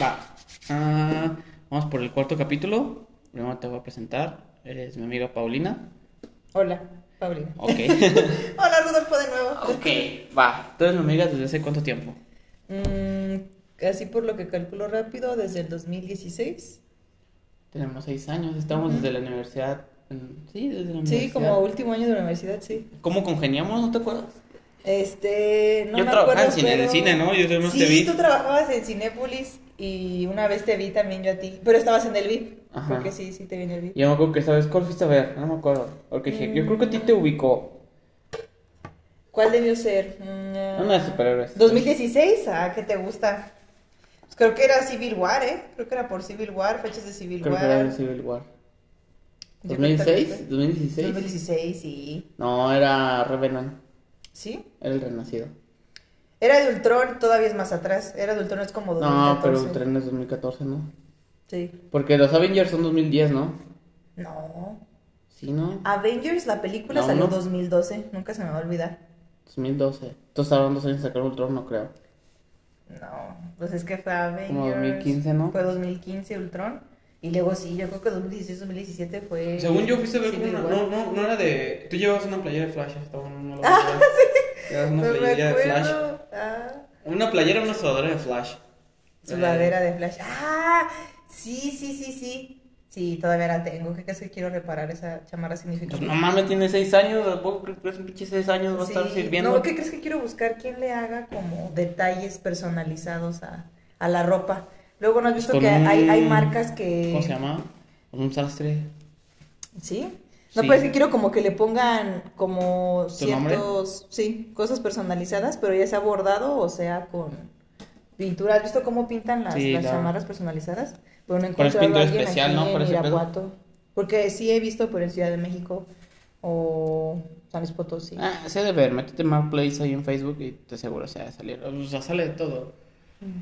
Va. Ah, vamos por el cuarto capítulo. Primero te voy a presentar. Eres mi amiga Paulina. Hola, Paulina. Ok. Hola, Rodolfo, de nuevo. ok, va. ¿Tú eres mi amiga desde hace cuánto tiempo? Mm, así por lo que calculo rápido, desde el 2016. Tenemos seis años. Estamos desde la universidad. mm, Sí, desde la Sí, universidad. como último año de la universidad, sí. ¿Cómo congeniamos? ¿No te acuerdas? Este, no Yo me trabajaba acuerdo, en cine, en pero- cine, ¿no? Yo además sí, te vi. tú trabajabas en Cinépolis y una vez te vi también yo a ti, pero estabas en el VIP, Ajá. porque sí, sí te vi en el VIP. Yo me acuerdo que sabes cuál fuiste a ver. No me acuerdo. Porque dije, yo creo que a ti te ubicó. ¿Cuál debió ser? Mm, Una de superhéroes. 2016, ah, ¿qué te gusta? Pues creo que era Civil War, ¿eh? Creo que era por Civil War, fechas de Civil Creo War. que era Civil War. Yo creo que también ¿2006? fue. ¿2016? 2016, sí. No, era Revenant. ¿Sí? Era el renacido. Era de Ultron, todavía es más atrás. Era de Ultron, es como 2014. No, pero Ultron es 2014, ¿no? Sí. Porque los Avengers son 2010, ¿no? No. Sí, ¿no? Avengers, la película No, salió no. 2012. Nunca se me va a olvidar. 2012. Entonces ahora dos años de sacar Ultron, no creo. No, pues es que fue Avengers. Como 2015, ¿no? Fue 2015 Ultron. Y luego sí, yo creo que 2016, 2017 fue. Según yo fuiste a ver una, no, no, no era de... Tú llevabas una playera de Flash, estaba no lo Ah, sí. Llevabas una No me playera de Flash. Ah, Una playera, una sudadera de Flash. sudadera de Flash. Ah, sí, sí, sí, sí. Sí, todavía la tengo. ¿Qué crees que quiero reparar esa chamarra Pues significativa? no mames, tiene 6 años, tampoco creo que un pinche 6 años va a estar sirviendo. No, ¿qué crees que quiero buscar? ¿Quién le haga como detalles personalizados a, a la ropa? Luego, ¿no has visto que hay, hay marcas que... ¿Cómo se llama? Un sastre. ¿Sí? No, Sí. pero es que quiero como que le pongan como ciertos... Sí, cosas personalizadas, pero ya sea bordado o sea con pintura. ¿Has visto cómo pintan las, Sí, las la- chamarras personalizadas? Pero no he Pero es encontrado a alguien especial, aquí ¿no? en ese pedo. Irapuato. Porque sí he visto, pero en Ciudad de México o San Luis Potosí. Ah, sé de ver, métete Marketplace ahí en Facebook y te seguro se va a salir. O sea, sale de todo.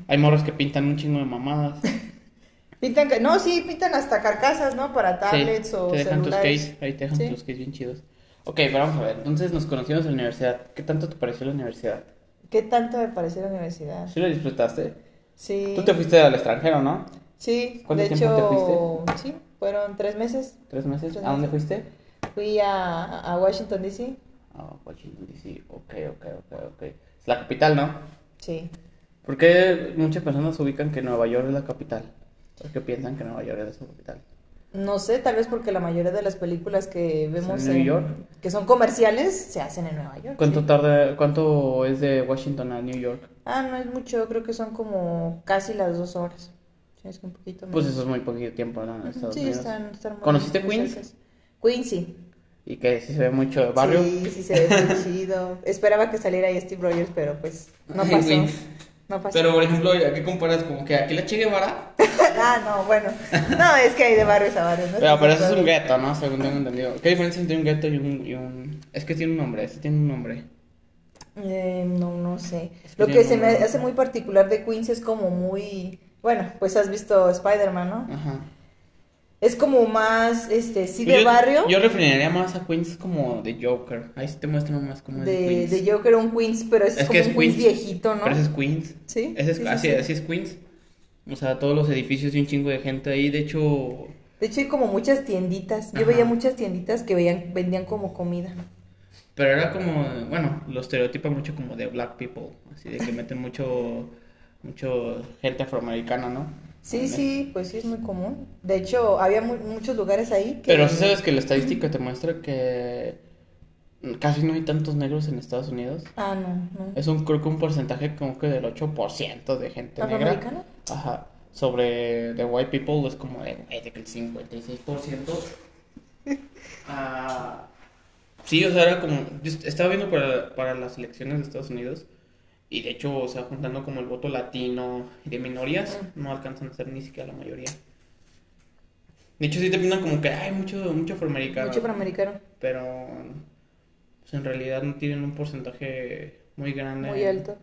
Hay morros que pintan un chingo de mamadas. Pintan, no, sí, pintan hasta carcasas, ¿no? Para tablets Sí, o te dejan celulares. tus case, ahí te dejan Sí. tus case bien chidos. Ok, pero vamos a ver. Entonces nos conocimos en la universidad. ¿Qué tanto te pareció la universidad? ¿Qué tanto me pareció la universidad? ¿Sí lo disfrutaste? Sí. Tú te fuiste al extranjero, ¿no? Sí, ¿Cuánto de tiempo te hecho, sí, fueron tres meses. ¿Tres meses? Tres ¿A dónde meses. fuiste? Fui a, a Washington, D.C. A Washington DC. Ok, ok, ok, ok. Es la capital, ¿no? Sí. ¿Por qué muchas personas ubican que Nueva York es la capital? ¿Por qué piensan que Nueva York es la capital? No sé, tal vez porque la mayoría de las películas que vemos en New York? que son comerciales se hacen en Nueva York. ¿Cuánto sí. tarda, cuánto es de Washington a New York? Ah, no es mucho, creo que son como casi las dos horas. Sí, es que un poquito Pues menos. eso es muy poquito tiempo, ¿no? En Estados Sí, Unidos. están, están muy- ¿Conociste muy Queens? cercas. Queens, sí. Y que sí se ve mucho de barrio. Sí, sí se ve muy chido. Esperaba que saliera ahí Steve Rogers, pero pues no pasó. No pasó. Pero, por ejemplo, ¿a qué comparas? Como que aquí la Che Guevara. ah, no, bueno. No, es que hay de barrios a barrios, ¿no? Pero, pero eso es un gueto, ¿no? Según tengo entendido. ¿Qué diferencia entre un gueto y un, y un...? Es que tiene un nombre, este tiene un nombre. Eh, no, no sé. Lo que se me hace muy particular de Queens es como muy... Bueno, pues has visto Spider-Man, ¿no? Ajá. Es como más, este, sí Pues de yo, barrio. Yo referiría más a Queens como de Joker. Ahí sí te muestran más como de, Queens. de Joker, un Queens, pero es, Es como que es un Queens, Queens. viejito, ¿no? Pero ese es Queens. Sí. Ese es, sí, sí, así, sí. así es Queens. O sea, todos los edificios y un chingo de gente ahí. De hecho, De hecho, hay como muchas tienditas. Yo Ajá. veía muchas tienditas que veían, vendían como comida. pero era como, bueno, lo estereotipa mucho como de black people. Así de que meten mucho, mucho gente afroamericana, ¿no? Sí, sí, pues sí es muy común. De hecho, había mu- muchos lugares ahí que... Pero sí sabes que la estadística te muestra que casi no hay tantos negros en Estados Unidos. Ah, no, no. Es un, creo que un porcentaje como que del 8% de gente negra. Ajá. Sobre the white people es como de, güey, de que el 56%. Ah, sí, o sea, era como. Yo estaba viendo para, para las elecciones de Estados Unidos. Y de hecho, o sea, juntando como el voto latino y de minorías, no alcanzan a ser ni siquiera la mayoría. De hecho, sí te pintan como que hay mucho, mucho afroamericano. Mucho afroamericano. Pero pues, en realidad no tienen un porcentaje muy grande. Muy alto.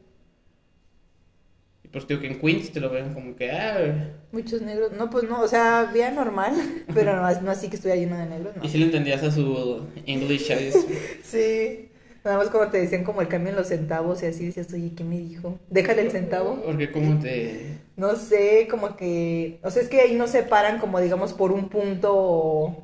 Y pues digo que en Queens te lo ven como que, ah, Muchos negros. No, pues no, o sea, había normal, pero no, no así que estuviera lleno de negros, no. y si le entendías a su English. Sí. Nada más como te decían como el cambio en los centavos y así decías, oye, ¿qué me dijo? Déjale el centavo. Porque como te... No sé, como que, o sea, es que ahí no se paran como digamos por un punto o,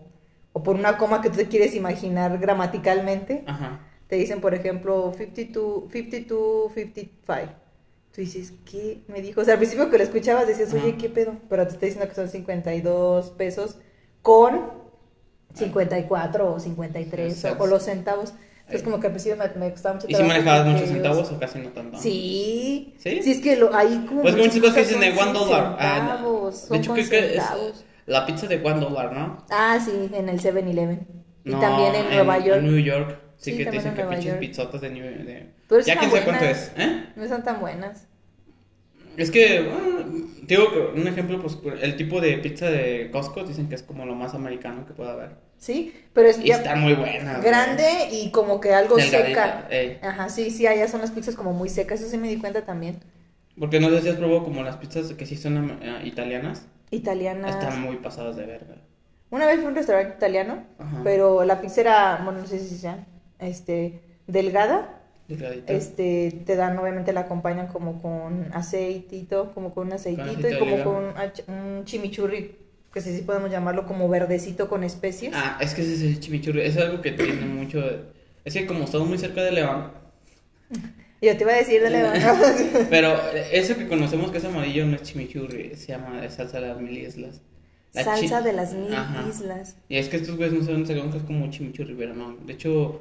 o por una coma que tú te quieres imaginar gramaticalmente. Ajá. Te dicen, por ejemplo, 52, 52, 55. Tú dices, ¿qué me dijo? O sea, al principio que lo escuchabas decías, oye. ¿qué pedo? Pero te está diciendo que son 52 pesos con 54 o 53 o, o los centavos. Entonces, como que al principio me, me costaba mucho ¿Y si manejabas muchos centavos o casi no tanto? Sí. ¿Sí? Sí, es que lo, ahí como. Pues que muchas cosas que dicen de son one dollar. Ah, de son hecho, creo que es la pizza de one dollar, ¿no? Ah, sí, en el 7-Eleven. Y No, también en Nueva York. En New York. Sí, Sí, que te dicen en que pinches York. pizzotas de New de... Pero Ya quién sabe cuánto es, ¿eh? No están tan buenas. Es que, bueno, digo que un ejemplo, pues el tipo de pizza de Costco dicen que es como lo más americano que puede haber. Sí, pero es Y está muy buena. güey. grande y como que algo Delgadita, seca. ey. Ajá, sí, sí, allá son las pizzas como muy secas. Eso sí me di cuenta también. Porque no sé si has probado como las pizzas que sí son eh, italianas. Italianas. Están muy pasadas de verga. Una vez fui a un restaurante italiano, Ajá. pero la pizza era, bueno, no sé si sea, este, delgada. Este, te dan, obviamente la acompañan como con aceitito, como con un aceitito y como con un, chimichurri, que sí podemos llamarlo como verdecito con especies. Ah, es que ese es el chimichurri. Es algo que tiene mucho. Es que como estamos muy cerca de León. Yo te iba a decir de León. Pero eso que conocemos que es amarillo no es chimichurri. Se llama salsa de las mil islas. La Salsa de las mil Ajá. islas. Y es que estos güeyes no saben saben que es como chimichurri, pero no. De hecho,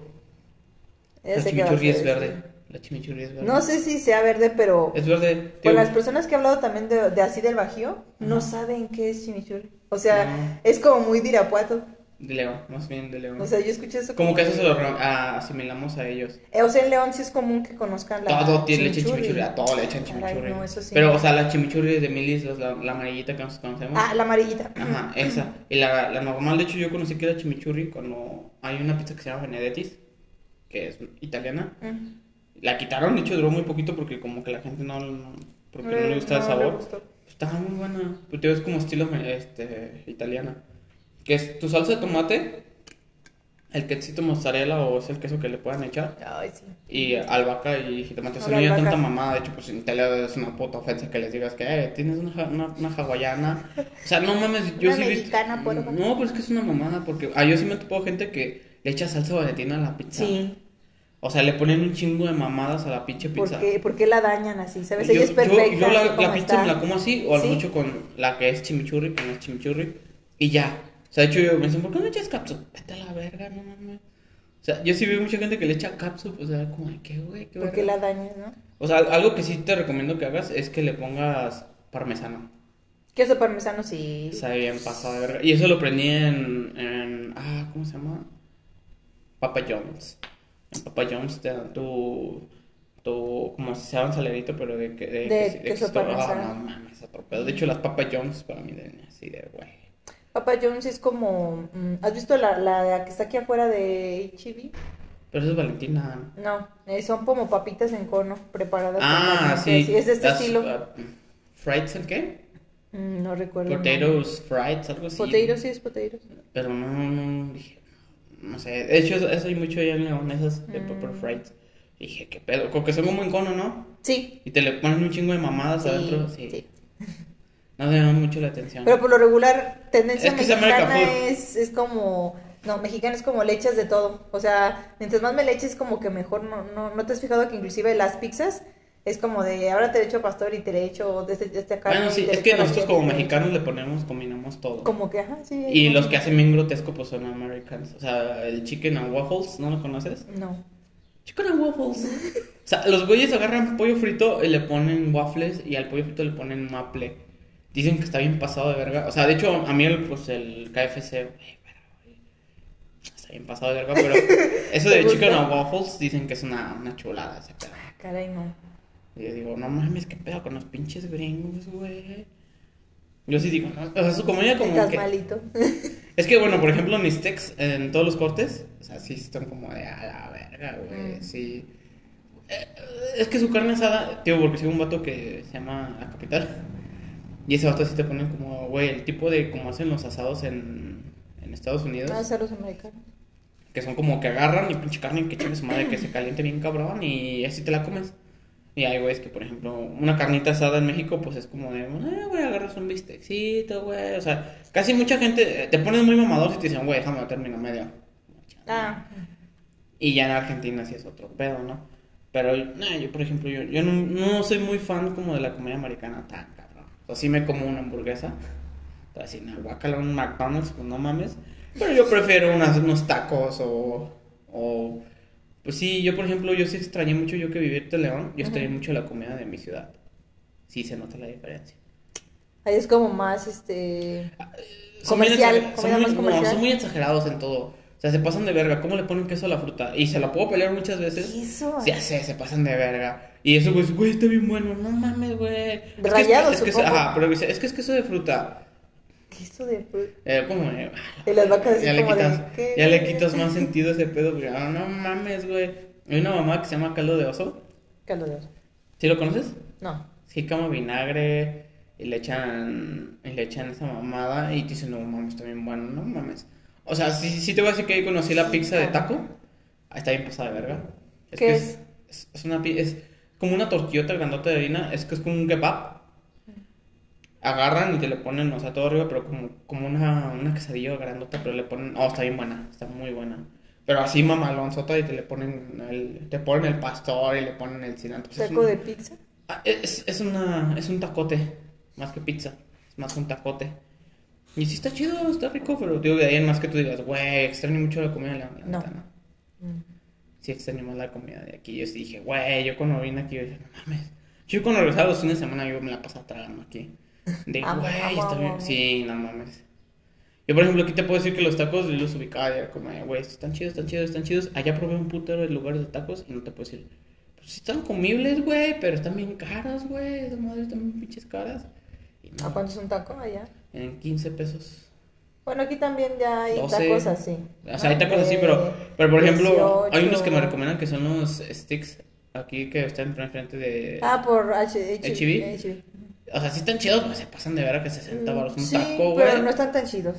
la chimichurri es verde. La chimichurri es verde. No sé si sea verde, pero Es verde. con las personas que he hablado también de, de así del Bajío, no saben qué es chimichurri. O sea, No. es como muy de Irapuato. De León, más bien de León. O sea, yo escuché eso. como que eso se lo ra- a- asimilamos a ellos. Eh, O sea, en León sí es común que conozcan la todo tiene leche chimichurri. a todo le echan chimichurri. no, eso sí. Pero, o sea, la chimichurri de mil islas, la, la amarillita que nosotros conocemos. Ah, la amarillita. Ajá, esa. Y la, la normal, de hecho, yo conocí que era chimichurri cuando hay una pizza que se llama Benedettis, que es italiana. Mm. La quitaron, de hecho, duró muy poquito porque como que la gente no, no- porque no le gusta el le sabor. gustó. Estaba muy buena. Pero tío, es como estilo este, italiana. Que es tu salsa de tomate, el quesito mozzarella o es el queso que le puedan echar. Ay, sí. Y albahaca y jitomate. O sea, No, no hay tanta mamada. De hecho, pues en Italia es una puta ofensa que les digas que eh, tienes una, una, una hawaiana. O sea, no mames. Yo Una sí he visto- porfa. No, pero es que es una mamada. Porque ah, yo sí me topo gente que le echa salsa valentina a la pizza. Sí. O sea, le ponen un chingo de mamadas a la pinche ¿Por pizza. qué, por qué la dañan así? ¿Sabes? Yo, Ella es yo- perfecta. yo la, así la como pizza está. me la como así, o al Sí. mucho con la que es chimichurri, que no es chimichurri, y ya. O sea, de hecho, yo me dicen, ¿por qué no echas capsup? Vete a la verga, no mames. O sea, yo sí veo mucha gente que le echa capsup, o sea, como, ay, qué güey, qué ¿Por qué la dañas, no? O sea, algo que sí te recomiendo que hagas es que le pongas parmesano. Queso parmesano sí. Está bien pasado de verga. Y eso lo aprendí en, en. Ah, ¿cómo se llama? Papa John's. En Papa John's te dan tu. tu como si sea un salerito, pero de, que- de, De quesi- queso. Ah, no mames, otro pedo. De hecho, las Papa John's para mí de así de güey. Papa John's es como. mm, ¿Has visto la, la que está aquí afuera de HEB? Pero eso es Valentina. No, eh, son como papitas en cono preparadas. Ah, sí. Es de este estilo. ¿Frieds en qué? Mm, no recuerdo. Potatoes, frieds, algo así. Potatoes, sí, es potatoes. Pero no, no, dije, no sé. De hecho, eso, eso hay mucho allá en León, esas de Pepper Mm. Frieds. Y dije, qué pedo, como que son como en cono, ¿no? Sí. Y te le ponen un chingo de mamadas Sí, adentro. Sí. sí. No llama mucho la atención. Pero por lo regular, tendencia Es que mexicana es, es como. No, mexicana es como le echas de todo. O sea, mientras más me le eches, como que mejor. No, no, ¿no te has fijado que inclusive las pizzas es como de ahora te le echo pastor y te le echo de este, de este carne. bueno, sí, es que nosotros como mexicanos le ponemos, combinamos todo. Como que, ajá, sí. Y los que hacen bien grotesco pues son Americans. O sea, el chicken and waffles, ¿no lo conoces? No. Chicken and waffles. o sea, los güeyes agarran pollo frito y le ponen waffles y al pollo frito le ponen maple. Dicen que está bien pasado de verga. O sea, de hecho, a mí el, pues, el KFC, está bien pasado de verga, pero eso ¿Te de chicken and waffles dicen que es una, una chulada ese pedo. Ah, caray, no. Y yo digo, no mames, qué pedo con los pinches gringos, güey. Yo sí digo, no, o sea, su comida como Estás que... malito. Es que, bueno, por ejemplo, mis steaks en todos los cortes, o sea, sí están como de a la verga, güey, Mm. sí. Eh, Es que su carne asada, tío, porque sigo un vato que se llama La Capital. Y ese vato sí te ponen como, güey, el tipo de como hacen los asados en, en Estados Unidos. No, a los americanos. Que son como que agarran y pinche carne que chingue su madre que se caliente bien cabrón y así te la comes. Y hay güeyes que, por ejemplo, una carnita asada en México, pues es como de, eh, güey, agarras un bistecito, güey. O sea, casi mucha gente te pones muy mamador y te dicen, güey, déjame terminar medio. Ah, Y ya en Argentina sí es otro pedo, ¿no? Pero, nah, yo, por ejemplo, yo, yo no, no soy muy fan como de la comida americana tan cabrón. O sea, sí me como una hamburguesa. Así, no, guacala un McDonald's, pues no mames. Pero yo prefiero unas, unos tacos o, o... Pues sí, yo, por ejemplo, yo sí extrañé mucho, yo que viví en León, yo extrañé mucho la comida de mi ciudad. Sí se nota la diferencia. ahí es como más, este... Son muy Comercial, exager- comida son muy- más no, comercial. son muy exagerados en todo. O sea, se pasan de verga. ¿Cómo le ponen queso a la fruta? Y se la puedo pelear muchas veces. Eso. Ya sé, se pasan de verga. Y eso, pues, güey, está bien bueno. No mames, güey. Es que es- es que. Ajá, pero dice, es que es queso de fruta. Queso de fruta. Eh, como, eh, Y las vacas así ya le como de, quitas, ¿qué? ya le quitas más sentido a ese pedo. ah, no mames, güey. Hay una mamá que se llama caldo de oso. Caldo de oso. ¿Sí lo conoces? No. Sí, como vinagre y le echan, y le echan esa mamada y te dicen, no mames, bien bueno, no mames. O sea, sí, sí te voy a decir que ahí conocí la pizza de taco. Ahí está bien pasada de verga. Es ¿Qué que es? es? Es, una es como una tortillota grandota de harina, es que es como un kebab. Agarran y te le ponen, o sea, todo arriba, pero como, como una, una quesadilla grandota, pero le ponen, oh, está bien buena, está muy buena. Pero así mamalonzota y te le ponen el, te ponen el pastor y le ponen el cilantro. O sea, es Taco un- de pizza. Ah, Es, es, una, es un tacote, más que pizza. Es más un tacote. Y sí está chido, está rico, pero digo, de ahí en más que tú digas, güey, extraño mucho la comida de la, la no. Mm. Sí extraño más la comida de aquí. Yo sí dije, güey, yo cuando vine aquí, yo dije, no mames. Yo cuando regresaba los fines de semana, yo me la pasaba tragando aquí. De, Amo, güey, amo, está bien. Sí, no mames. Yo, por ejemplo, aquí te puedo decir que los tacos y era como, eh, güey, están chidos, están chidos, están chidos. Allá probé un putero de lugares de tacos y no te puedo decir, pues sí están comibles, güey, pero están bien caras, güey. Esas madres están bien pinches caras. No, ¿A cuánto es un taco allá? En 15 pesos. Bueno, aquí también ya hay 12. tacos así. O sea, hay tacos así, De pero, pero por ejemplo, 18. hay unos que me recomiendan que son los sticks aquí que están enfrente de. Ah, por H HB. O sea, sí están chidos, pero se pasan de ver a que 60 baros un Sí, taco, güey. pero no están tan chidos.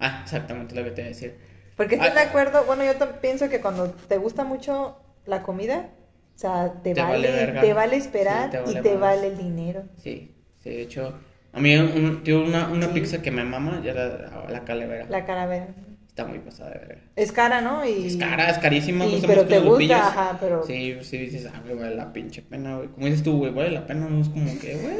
Ah, exactamente lo que te iba a decir. Porque estoy Ah. de acuerdo, bueno, yo pienso que cuando te gusta mucho la comida, o sea, te, Te vale, te vale esperar Sí, te vale y te vale el dinero. Sí, sí, de hecho, a mí un, tío, una, una Sí. pizza que me mama, ya la, la calavera. La calavera. Está muy pasada de verga. Es cara, ¿no? Y... Es cara, es carísima. y- pero te gusta, ajá, pero- Sí, sí dices, ah, güey, vale la pinche pena, güey. Como dices tú, güey, vale la pena, no es como que, güey.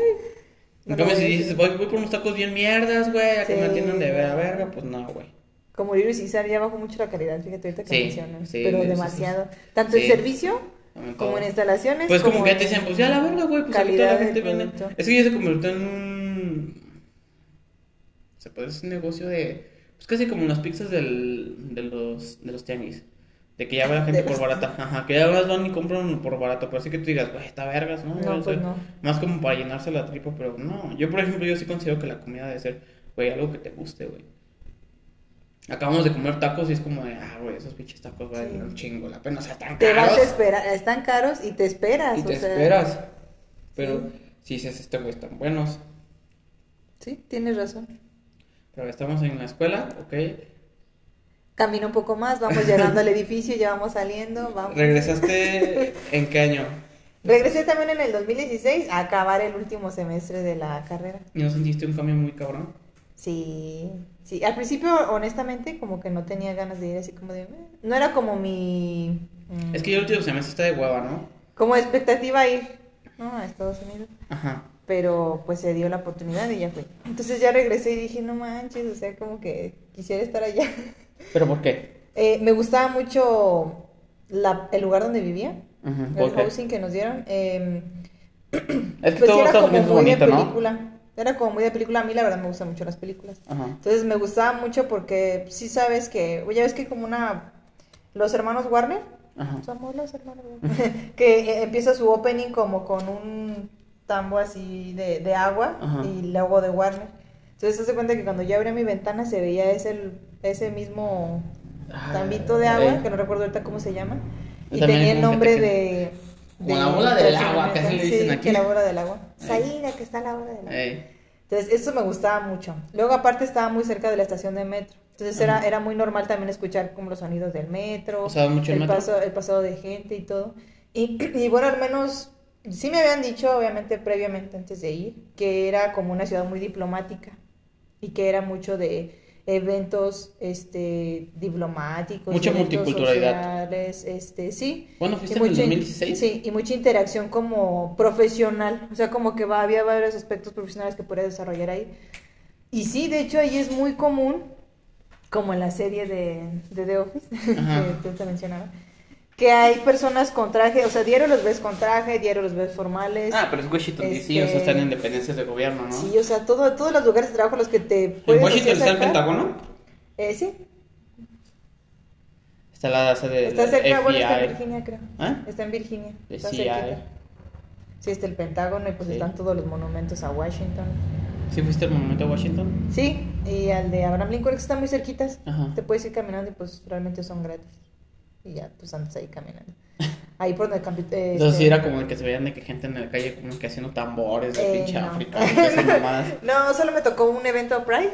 En No, cambio, si dices, voy, voy por unos tacos bien mierdas, güey, a que me Sí. atiendan de ver a verga, pues no, güey. Como Little Caesar ya bajó mucho la calidad, fíjate ahorita que Sí, mencionas. sí, pero sí, sí, demasiado. sí. Tanto en Sí. servicio Como como en instalaciones. Pues como que ya te en- dicen, pues ya la verga, güey, pues ahorita la gente viene. Es que ya se convirtió en un. Se puede decir un negocio de. Pues casi como las pizzas del, de, los, de los tianguis. De que ya va la gente por barata. Ajá, que ya las van y compran por barato. Pero así que tú digas, güey, está vergas, ¿no? No, O sea, pues no. Más como para llenarse la tripa, pero no. Yo, por ejemplo, yo sí considero que la comida debe ser, güey, algo que te guste, güey. Acabamos de comer tacos y es como de, ah, güey, esos pinches tacos valen Sí. un chingo la pena. O sea, están Te vas caros. a esperar, están caros y te esperas. Y o te sea, esperas. Pero si dices, este güey están buenos. Sí, tienes razón. Pero estamos en la escuela, ok. Camina un poco más, vamos llegando al edificio, ya vamos saliendo, vamos. ¿Regresaste en qué año? Regresé también en el 2016 a acabar el último semestre de la carrera. ¿Y no sentiste un cambio muy cabrón? Sí, sí. Al principio, honestamente, como que no tenía ganas de ir así como de... "Eh". No era como mi... mm, Es que yo el último semestre está de hueva, ¿no? Como expectativa ir, ¿no? A Estados Unidos. Ajá. Pero pues se dio la oportunidad y ya fui. Entonces ya regresé y dije, no manches, o sea, como que quisiera estar allá. ¿Pero por qué? Eh, me gustaba mucho la- el lugar donde vivía, el housing que nos dieron. eh, Es que pues todo era como muy de bonito, ¿no? película. Era como muy de película. A mí la verdad me gustan mucho las películas. Entonces me gustaba mucho porque sí sabes que, ya ves que como una, los hermanos Warner, Ajá. somos los hermanos Warner, que eh, empieza su opening como con un tambo así de, de agua Ajá. y luego de Warner. Entonces se hace cuenta que cuando yo abría mi ventana se veía ese, ese mismo Ah, tambito de agua, que no recuerdo ahorita cómo se llama, y También tenía el nombre de... Como la bola del agua, que así le dicen sí, aquí. que la bola del agua. Saída, que está la bola del agua. Ey. Entonces, eso me gustaba mucho. Luego, aparte, estaba muy cerca de la estación de metro. Entonces era, Ajá. era muy normal también escuchar como los sonidos del metro, mucho el el, metro. paso, el pasado de gente y todo. Y, y bueno, al menos sí me habían dicho, obviamente, previamente antes de ir, que era como una ciudad muy diplomática y que era mucho de eventos este diplomáticos Mucha eventos multiculturalidad. sociales, este sí Bueno, y fuiste en el mucha in- 2016. sí y mucha interacción como profesional o sea como que va, había varios aspectos profesionales que podías desarrollar ahí y sí de hecho ahí es muy común como en la serie de, de The Office Ajá. que te mencionaba que hay personas con traje o sea diario los ves con traje diario los ves formales Ah, pero es Washington Este- o sea, están en dependencias de gobierno, ¿no? sí o sea todo, todos los lugares de trabajo los que te ¿En puedes Washington así está el Pentágono? eh, sí Está la sede de está cerca bueno está en FBI. Virginia creo ¿Ah? está en Virginia está cerquita. Sí, está el Pentágono y pues Sí. están todos los monumentos a Washington. ¿Sí fuiste al monumento a Washington? Sí, y al de Abraham Lincoln que están muy cerquitas. Ajá. Te puedes ir caminando y pues realmente son gratis. Y ya, pues andas ahí caminando. Ahí por donde campi- eh, Entonces este- sí era como que se veían de que gente en la calle como que haciendo tambores de Eh, pinche no. África. No, solo me tocó un evento Pride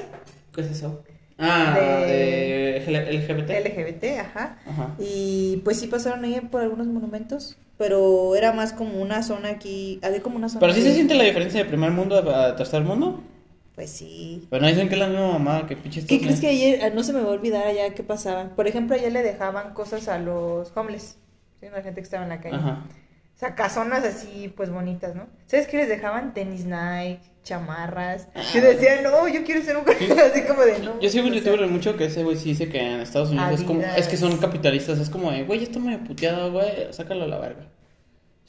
¿Qué es eso? Ah, De- de, LGBT. LGBT, ajá. Ajá. Y pues sí pasaron ahí por algunos monumentos, pero era más como una zona aquí, había como una zona. Pero sí se siente la diferencia de primer mundo a tercer mundo. Pues sí. Pero no dicen que es la misma mamada que pinche ¿Qué crees que ayer, ah, no se me va a olvidar allá qué pasaba? Por ejemplo, allá le dejaban cosas a los homeless, ¿sí? la gente que estaba en la calle. Ajá. O sea, casonas así, pues bonitas, ¿no? ¿Sabes qué les dejaban? Tenis Nike, chamarras. Yo decía, no, yo quiero ser un así como de no. Yo sigo un youtuber mucho que ese güey sí dice que en Estados Unidos es como, es que son capitalistas, es como de, güey, esto me puteado, güey, sácalo a la verga.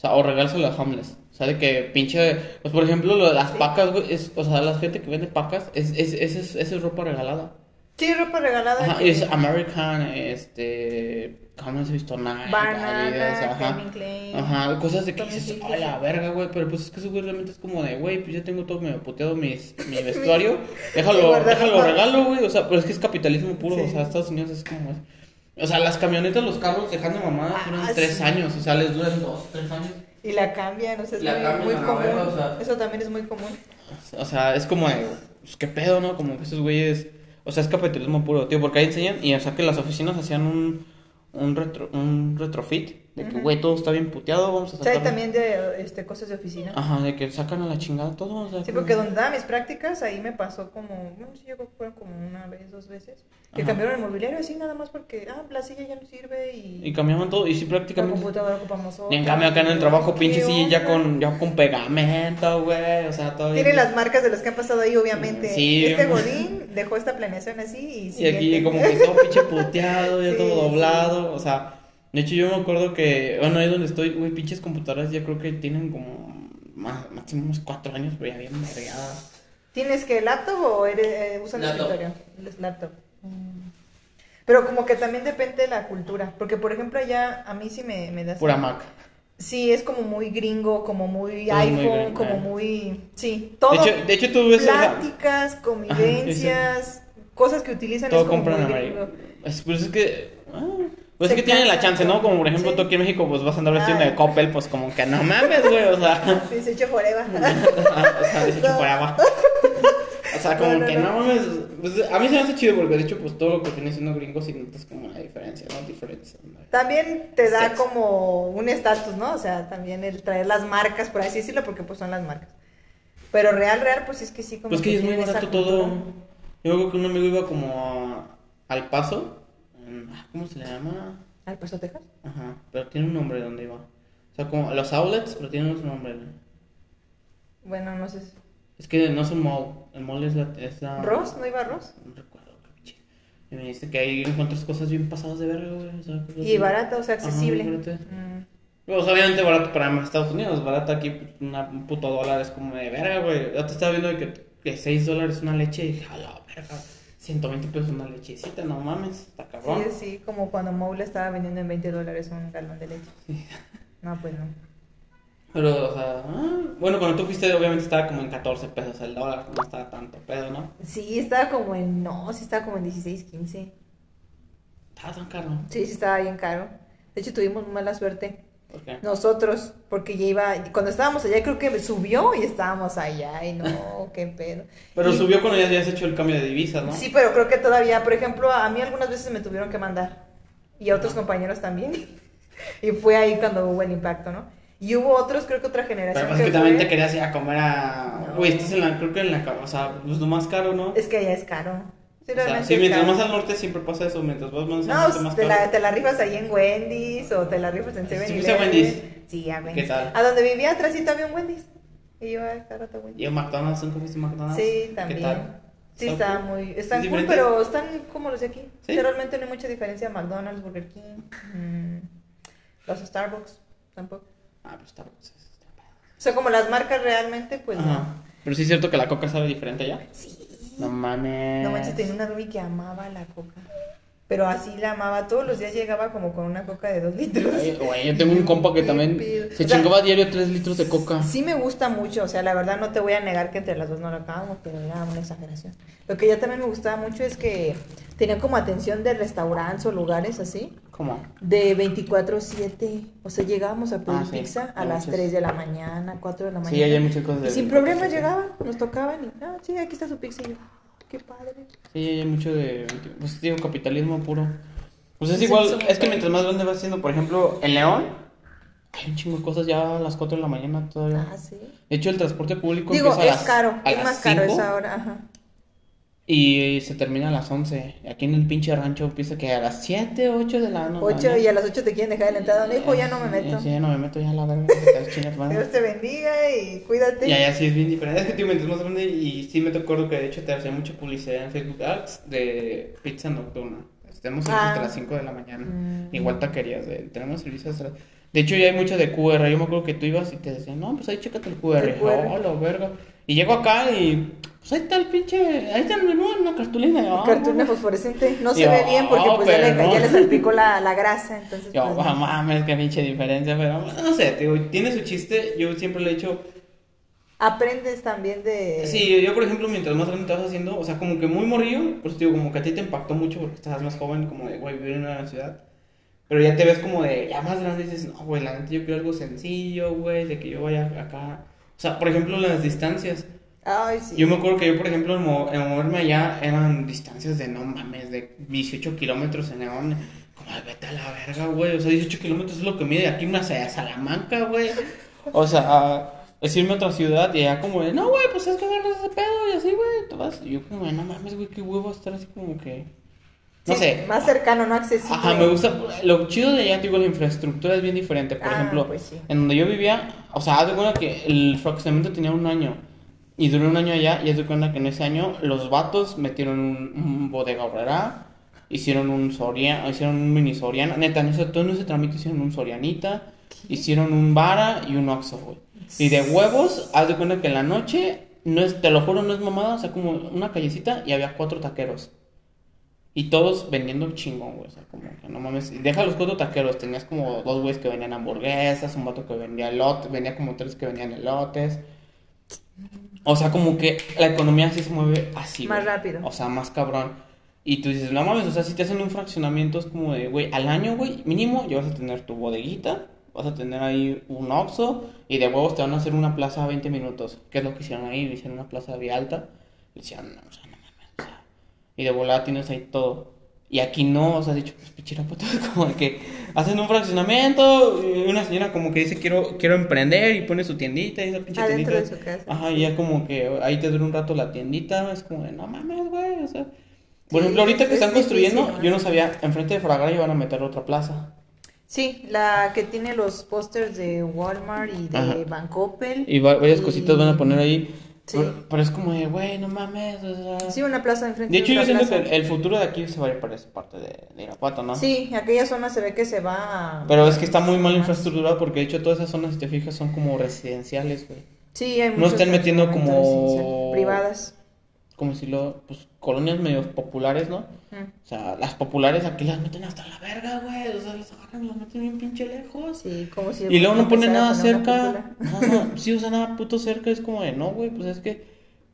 O sea, o regálselo a homeless. O sea, de que pinche, pues por ejemplo, lo de las pacas, güey, es, o sea, la gente que vende pacas, es, es, es, es, ropa regalada. Sí, ropa regalada. Ajá, que- es American, este, ¿cómo se visto? Nike, Adidas, ajá. Klein. Ajá, cosas de que dices, a la verga, güey, pero pues es que eso güey realmente es como de, güey, pues ya tengo todo medio puteado mis, mi vestuario, déjalo, déjalo regalo, güey, o sea, pero es que es capitalismo puro, Sí. o sea, Estados Unidos es como, o sea, las camionetas, los carros dejando mamadas Ah, duran tres años, o sea, les duran dos, tres años, Y la cambian, o sea, es La muy, común. verga, o sea. Eso también es muy común. o sea, es como de, pues qué pedo, ¿no? Como que esos güeyes, o sea, es capitalismo puro, tío, porque ahí enseñan, y o sea, que las oficinas hacían un, un, retro, un retrofit, de que, güey, todo está bien puteado, vamos a O sea, sacar... también de este, cosas de oficina. Ajá, de que sacan a la chingada todo, o sea, Sí, porque donde daba mis prácticas, ahí me pasó como, bueno, sí, yo creo que fueron como una vez, dos veces, que Ajá. cambiaron el mobiliario así nada más porque, ah, la silla ya no sirve y, Y cambiaban todo, y sí la prácticamente... computadora ocupamos otra. Y en cambio acá en el trabajo, ¿Qué pinche sí, ya con, ya con pegamento, güey, o sea, todo... Tiene las marcas de los que han pasado ahí, obviamente. Sí. Este Godín dejó esta planeación así y Y siguiente. aquí como que todo pinche puteado, ya Sí, todo sí. doblado, o sea... De hecho yo me acuerdo que, bueno, ahí donde estoy, güey, pinches computadoras ya creo que tienen como más, máximo unos cuatro años, güey, ya bien mergadas. ¿Tienes que laptop o eres, eh, usan Laptop. escritorio? Es laptop. Mm. Pero como que también depende de la cultura, porque por ejemplo allá a mí sí me, me da... Pura Mac. Sí, es como muy gringo, como muy Todo muy iPhone, gringo, como eh. muy... Sí, todo. De hecho, de hecho tú ves... pláticas, convivencias, cosas que utilizan todo es como compran muy gringo. Es, pues es que. ah, pues es que tienen la chance, ¿no? Como por ejemplo sí. tú aquí en México, pues vas a andar vestido de. Coppel, pues como que no mames, güey, o sea. Sí, se echó forever. o sea, de hecho No. por agua. O sea, como No, no, que no. mames. Pues, a mí se me hace chido porque de hecho, pues todo lo que viene siendo gringo sí notas como la diferencia, ¿no? Diferencia. También te da Sexo. como un estatus, ¿no? O sea, también el traer las marcas, por así decirlo, porque pues son las marcas. Pero real, real, pues es que sí, como Pues que es muy barato todo. Yo creo que un amigo iba como a- al paso. Ah, ¿Cómo se le llama? ¿Al Paso, Texas? Ajá, pero tiene un nombre donde iba. O sea, como los outlets, pero tienen otro nombre. ¿no? Bueno, no sé. Es que no es un mall. El mall es la. Es la ¿Ross? ¿No iba a Ross? No recuerdo. Y me dice que ahí encuentras cosas bien pasadas de verga, güey. O sea, cosas Y barata, o sea, Ajá, accesible. barato. Mm. Pues obviamente barato para Estados Unidos. Barato aquí, una, un puto dólar es como de verga, güey. Ya te estaba viendo que, que 6 dólares una leche y dije, a la verga. 120 pesos una lechecita, no mames, está cabrón. Sí, sí, como cuando Moule estaba vendiendo en 20 dólares un galón de leche. Sí. No, pues no. Pero, o sea, ah, bueno, cuando tú fuiste, obviamente estaba como en 14 pesos el dólar. No estaba tanto pedo, ¿no? Sí, estaba como en. No, sí estaba como en 16, 15. Estaba tan caro. Sí, sí estaba bien caro. De hecho, tuvimos mala suerte. Nosotros, porque ya iba, cuando estábamos allá creo que subió y estábamos allá y no, qué pedo. Pero Y- subió cuando ya habías hecho el cambio de divisas, ¿no? Sí, pero creo que todavía, por ejemplo, a mí algunas veces me tuvieron que mandar y a otros compañeros también. y fue ahí cuando hubo el impacto, ¿no? Y hubo otros, creo que otra generación. Pero es que fue- también te querías ir a comer a. No. Güey, estás en la. Creo que en la. O sea, pues lo más caro, ¿no? Es que allá es caro. Sí, O sea, realmente sí, es mientras más al norte siempre pasa eso. Mientras vas más al No, norte, más te caro. la, te la rifas ahí en Wendy's o te la rifas en ¿Sí 7 fuiste a Wendy's? Sí, a Wendy's. ¿Qué tal? A donde vivía atrásito había un Wendy's. Y yo, ay, está Wendy's. ¿Y a McDonald's? ¿Nunca fuiste a McDonald's? Sí, también. ¿Qué tal? Sí, ¿Está cool? muy. Están ¿Es cool, pero están como los de aquí. ¿Sí? Realmente no hay mucha diferencia. McDonald's, Burger King, mm, los Starbucks, tampoco. Ah, está. pues, está- O sea, como las marcas realmente, pues Ajá. no. Pero sí es cierto que la coca sabe diferente allá. Sí. No mames. No manches, tenía una roomie que amaba la coca. Pero así la amaba. Todos los días llegaba como con una coca de dos litros. Ay, Güey, yo tengo un compa que también se O sea, chingaba diario 3 litros de coca. Sí me gusta mucho, o sea, la verdad no te voy a negar que entre las dos no lo acabamos, pero era una exageración. Lo que ya también me gustaba mucho es que tenían como atención de restaurantes o lugares así, ¿Cómo? de 24/7. O sea, llegábamos a pedir Ah, sí, pizza a las muchos. 3 de la mañana, 4 de la mañana. Sí, hay muchas cosas de Y sin 24/7. problemas llegaban, nos tocaban y, ah, sí, aquí está su pizza. Y yo, qué padre. Sí, hay mucho de. Pues digo, capitalismo puro. Pues es Sí, igual, es que mientras más grande vas siendo, por ejemplo, en León, hay un chingo de cosas ya a las 4 de la mañana todavía. Ah, sí. De hecho, el transporte público Digo, empieza a es las- caro, a es las más caro 5 esa hora, ajá. Y se termina a las 11. Aquí en el pinche rancho empieza que a las 7, 8 de la noche. 8 y a las 8 te quieren dejar de la entrada. Hijo, ya no me meto. Sí, ya no me meto ya la verga. Dios te bendiga y cuídate. Y allá sí es bien diferente. Es que tío, mientras más grande y sí me tocó que de hecho te hacía mucha publicidad en Facebook Ads de pizza nocturna. Tenemos servicio Ah. hasta las 5 de la mañana. Mm. Igual taquerías, de, tenemos servicios hasta las- De hecho ya hay mucho de QR. Yo me acuerdo que tú ibas y te decían, no, pues ahí chécate el QR. El QR. Oh, la verga. Y llego acá y pues ahí está el pinche, ahí está el menú en una cartulina. Yo, ah, Cartulina no. fosforescente. No se Yo, ve bien porque pues ya le, pero- ya le salpicó la, la grasa. Entonces, Yo, pues, ah, mames, qué pinche diferencia, pero no sé, digo, tiene su chiste. Yo siempre le he hecho, aprendes también de... Sí, yo por ejemplo, mientras más grande te vas haciendo, o sea, como que muy morrillo, pues digo, como que a ti te impactó mucho porque estabas más joven, como de, güey, vivir en una ciudad. Pero ya te ves como de, ya más grande dices, no, güey, la neta yo quiero algo sencillo, güey, de que yo vaya acá. O sea, por ejemplo, las distancias. Ay, sí. Yo me acuerdo que yo, por ejemplo, en, mo- en moverme allá eran distancias de, no mames, de 18 kilómetros en León. Como, de, vete a la verga, güey. O sea, 18 kilómetros es lo que mide de aquí una a Salamanca, güey. O sea, es irme a otra ciudad y allá como de, no, güey, pues es que agarras ese pedo y así, güey, te vas. Y yo como de, no mames, güey, qué huevo estar así como que... No Sí, sé. Más cercano, no accesible. Ajá, me gusta. Lo chido de allá, digo, la infraestructura es bien diferente. Por Ah, ejemplo, pues sí. en donde yo vivía, o sea, haz de cuenta que el fraccionamiento tenía un año. Y duró un año allá, y haz de cuenta que en ese año los vatos metieron un, un bodega obrera, hicieron un Soriana, hicieron un mini Soriana. Neta, en ese, todo en ese trámite hicieron un Sorianita, hicieron un Vara y un Oxxo, güey. Y de huevos, haz de cuenta que en la noche, no es, te lo juro, no es mamada, o sea, como una callecita y había cuatro taqueros. Y todos vendiendo chingón, güey. O sea, como que no mames. Y deja los cuatro taqueros. Tenías como dos güeyes que vendían hamburguesas, un vato que vendía elotes, vendía como tres que vendían elotes. O sea, como que la economía así se mueve así. Más güey. rápido. O sea, más cabrón. Y tú dices, no mames, o sea, si te hacen un fraccionamiento es como de, güey, al año, güey, mínimo ya vas a tener tu bodeguita, vas a tener ahí un Oxxo y de huevos te van a hacer una plaza a 20 minutos. ¿Qué es lo que hicieron ahí? Hicieron una plaza vía alta. Y decían, no, o sea, no mames, o sea, y de volada tienes ahí todo. Y aquí no, o sea, dicho, pues pichira puta, como de que hacen un fraccionamiento, y una señora como que dice quiero, quiero emprender y pone su tiendita y esa pinche Adentro tiendita. de su casa. Ajá, y ya como que ahí te dura un rato la tiendita, es como de no mames, güey, o sea. Por Sí, ejemplo, ahorita que es están construyendo, yo no sabía, enfrente de Fragara iban a meter otra plaza. Sí, la que tiene los pósters de Walmart y de Ajá. Bancoppel. Y va- varias y- cositas van a poner ahí. Sí. Pero, pero es como de, güey, no mames, o sea. Sí, una plaza enfrente de hecho, yo otra siento plaza. que el, el futuro de aquí se va a ir para esa parte de, de Irapuato, ¿no? Sí, aquella zona se ve que se va a... Pero es que está muy mal infraestructurada porque de hecho todas esas zonas, si te fijas, son como residenciales, güey. Sí, hay No están metiendo como- Privadas. Como si lo, pues, colonias medio populares, ¿no? O sea, las populares aquí las meten hasta la verga, güey. O sea, las agarran y las meten bien pinche lejos. Sí, como si... Y luego no ponen nada cerca. cúpula. Ajá, sí, o sea, nada puto cerca. Es como de, no, güey, pues es que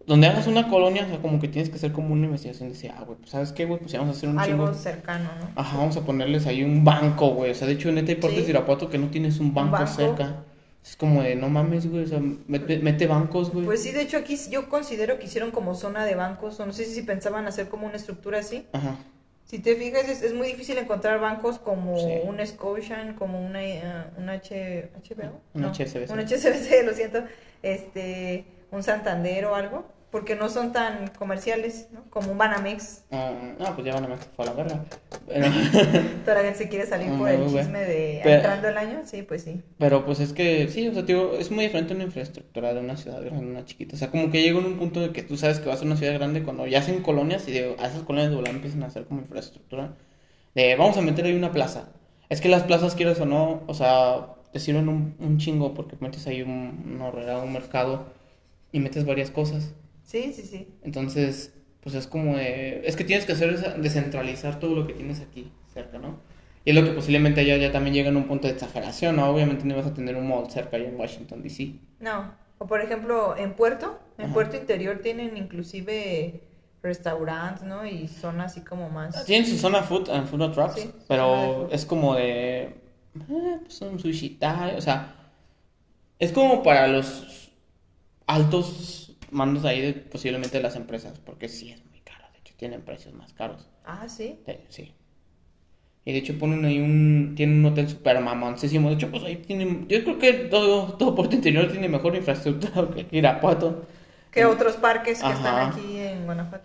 donde hagas una colonia, o sea, como que tienes que hacer como una investigación. Dice, ah, güey, pues ¿sabes qué, güey? Pues ya vamos a hacer un Algo chingo. cercano, ¿no? Ajá, vamos a ponerles ahí un banco, güey. O sea, de hecho, neta, hay partes Sí. de Irapuato que no tienes un banco, banco. cerca. Es como de, no mames, güey. O sea, mete, mete bancos, güey. Pues sí, de hecho aquí yo considero que hicieron como zona de bancos, o no sé si pensaban hacer como una estructura así. Ajá. Si te fijas, es, es muy difícil encontrar bancos como Sí. un Scotian, como una, eh, un H, HBO. Un No, HSBC. Un HSBC, lo siento. Este, un Santander o algo, porque no son tan comerciales, ¿no? Como un Banamex. Ah, no, pues ya meter fue a la verga. Pero, Toda la gente se quiere salir por el chisme de Pero- entrando el año, sí, pues sí. pero, pues es que, sí, o sea, tío, es muy diferente una infraestructura de una ciudad grande a una chiquita. O sea, como que llega en un punto de que tú sabes que va a una ciudad grande cuando ya hacen colonias y de, a esas colonias de volada empiezan a hacer como infraestructura. De, vamos a meter ahí una plaza. Es que las plazas, quieras o no, o sea, te sirven un, un chingo porque metes ahí un, una horrera, un mercado y metes varias cosas. Sí, sí, sí. Entonces, pues es como de... Es que tienes que hacer descentralizar todo lo que tienes aquí cerca, ¿no? Y es lo que posiblemente allá ya también llega en un punto de exageración, ¿no? Obviamente no ibas a tener un mall cerca allá en Washington, D.C. No. O por ejemplo, en Puerto, en Ajá. Puerto Interior tienen inclusive restaurantes, ¿no? Y zonas así como más... Tienen su zona food and food trucks, Sí, zona pero es como de... eh, pues un sushi o sea... Es como para los altos mandos ahí de posiblemente de las empresas, porque sí es muy caro, de hecho tienen precios más caros. Ah, sí. Sí, sí. Y de hecho ponen ahí un... Tienen un hotel super mamoncísimo. De hecho, pues ahí tienen... Yo creo que todo, todo Puerto Interior tiene mejor infraestructura que Irapuato. Que otros parques que están aquí en Guanajuato.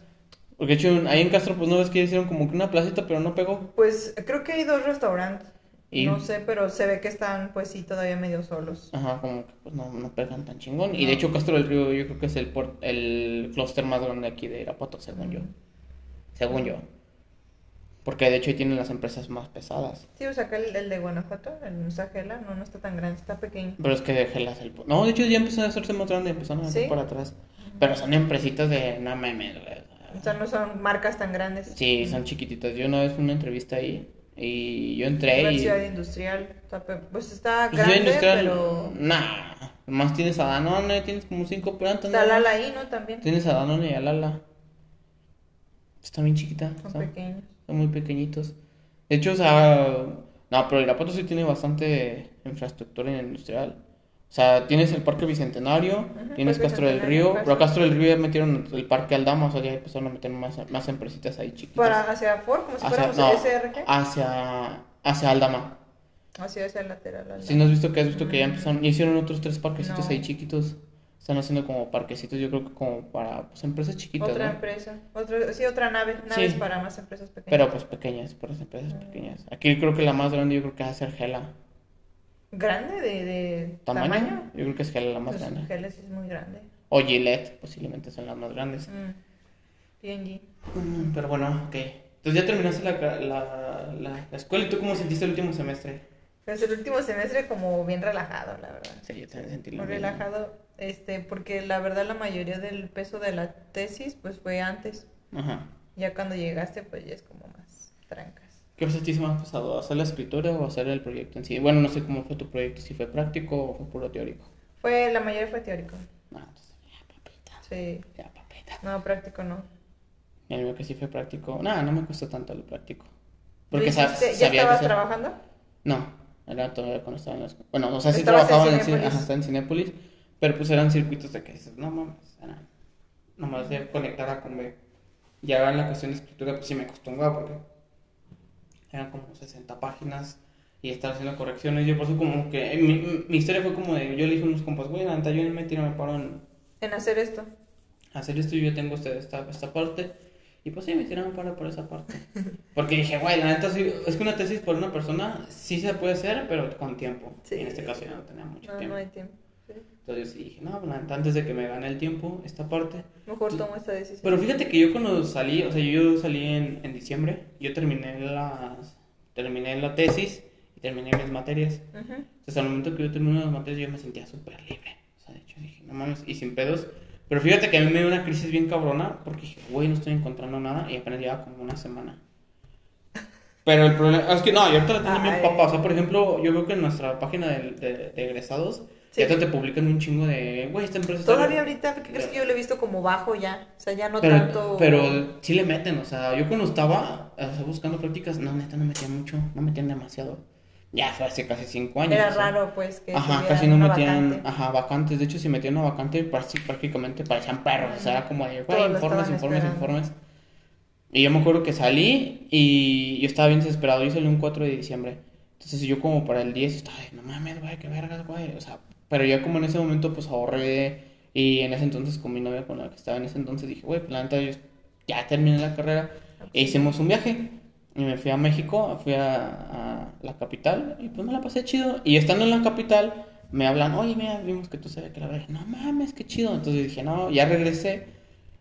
Porque de hecho ahí en Castro, pues no ves que hicieron como que una placita, pero no pegó. Pues creo que hay dos restaurantes. Y- No sé, pero se ve que están, pues sí, todavía medio solos. Ajá, como que pues no, no pegan tan chingón. Y de hecho Castro del Río yo creo que es el, por- el clúster más grande aquí de Irapuato, según yo. Según yo. Porque de hecho ahí tienen las empresas más pesadas. Sí, o sea, acá el, el de Guanajuato, el Musagela, no, no está tan grande, está pequeño. Pero es que de Gelas el... No, de hecho ya empezó a hacerse más grande, empezaron a hacer ¿Sí? por atrás. Pero son empresitas de... No mames. O sea, no son marcas tan grandes. Sí, son chiquititas. Yo una vez una entrevista ahí y yo entré La y... ciudad industrial, pues está Pues, grande, industrial, pero Nah, más tienes a Danone, tienes como cinco plantas. está. Lala ahí, ¿no? También. Tienes a Danone y a Lala. Está bien chiquita. Son pequeños. Son muy pequeñitos. De hecho, o sea, no, pero Irapuato sí tiene bastante infraestructura industrial. O sea, tienes el Parque Bicentenario, tienes Parque Castro del Río, pero Castro del Río ya metieron el Parque Aldama, o sea, ya empezaron a meter más, más empresitas ahí chiquitas. Para hacia Ford, como si Hacia, fuéramos no, SRG. hacia, hacia Aldama. Hacia hacia el lateral. al Si no has visto que has visto que ya empezaron, ya hicieron otros tres parquecitos No. ahí chiquitos. Están haciendo como parquecitos, yo creo que como para pues, empresas chiquitas, Otra ¿no? empresa. Otro, sí, otra nave. Naves Sí. para más empresas pequeñas. Pero pues pequeñas, por las empresas pequeñas. Aquí creo que la más grande yo creo que a ser Gela. ¿Grande de, de ¿Tamaño? tamaño? Yo creo que es Gela la más Pues, grande. Geles es muy grande. O Gillette, posiblemente son las más grandes. Mm. P&G. Mm, Pero bueno, ok. Entonces ya terminaste la, la, la, la escuela y tú cómo sentiste el último semestre. Pues el último semestre como bien relajado, la verdad. Sí, yo también sentí lo relajado, este, porque la verdad la mayoría del peso de la tesis pues fue antes. Ajá. Ya cuando llegaste pues ya es como más trancas. ¿Qué ti más pesado? ¿Hacer la escritura o hacer el proyecto en sí? Bueno, no sé cómo fue tu proyecto, si fue práctico o fue puro teórico. Fue, la mayoría fue teórico. No, entonces, ya papita, Sí. ya papita. No, práctico no. Y el mío que sí fue práctico. Nada, no me costó tanto lo práctico. ¿Lo Porque hiciste? ¿Ya sabía estabas trabajando? No, era todavía cuando estaba en la escuela. Bueno, o sea, sí trabajaba en, Cine- Cinépolis. ajá, estaba en Cinépolis, pero pues eran circuitos de que dices, no mames, eran nomás de conectar a con B. Ya en la cuestión de escritura, pues sí me costó un porque eran como 60 páginas y estar haciendo correcciones. Yo por eso como que, mi, mi- historia fue como de, yo le dije a unos compas, güey, la neta, yo me tiro, me paro en En hacer esto. hacer esto y yo tengo este- esta, esta parte. Y pues sí, me tiraron para por esa parte. Porque dije, güey, la neta, sí, es que una tesis por una persona sí se puede hacer, pero con tiempo. Sí. Y en este caso ya no tenía mucho No, tiempo. no hay tiempo. Entonces yo sí dije, no, neta, antes de que me gane el tiempo, esta parte. Mejor tomo esta decisión. Pero fíjate que yo cuando salí, o sea, yo salí en, en diciembre, yo terminé las, terminé la tesis y terminé mis materias. Entonces al momento que yo terminé las materias yo me sentía súper libre. O sea, de hecho dije, no mames, y sin pedos. Pero fíjate que a mí me dio una crisis bien cabrona porque dije, güey, no estoy encontrando nada y apenas lleva como una semana. Pero el problema es que no, y ahorita la tengo bien papá. O sea, por ejemplo, yo veo que en nuestra página de, de- de egresados Ya Sí. te, te publican un chingo de, güey, esta empresa está... Todavía ahorita, ¿qué crees que yo lo he visto como bajo ya? O sea, ya no Pero, tanto. pero sí le meten, o sea, yo cuando estaba o sea, buscando prácticas, no, neta, no metían mucho, no metían demasiado. Ya fue hace casi cinco años. Era o sea. raro, pues, que Ajá, casi no metían, vacante. ajá, vacantes. De hecho, si metían una vacante, prácti- prácticamente parecían perros. O sea, era como de, güey, informes, informes, esperando. informes. Y yo me acuerdo que salí y yo estaba bien desesperado. Yo salí un 4 de diciembre. Entonces yo como para el 10 estaba de, no mames, güey, qué vergas, güey. O sea, pero ya como en ese momento pues ahorré y en ese entonces con mi novia con la que estaba en ese entonces dije, güey, pues la neta yo ya terminé la carrera e hicimos un viaje. Y me fui a México, fui a, a la capital y pues me la pasé chido. Y estando en la capital me hablan, oye, mira, vimos que tú sabes que la verdad. No mames, qué chido. Entonces dije, no, ya regresé.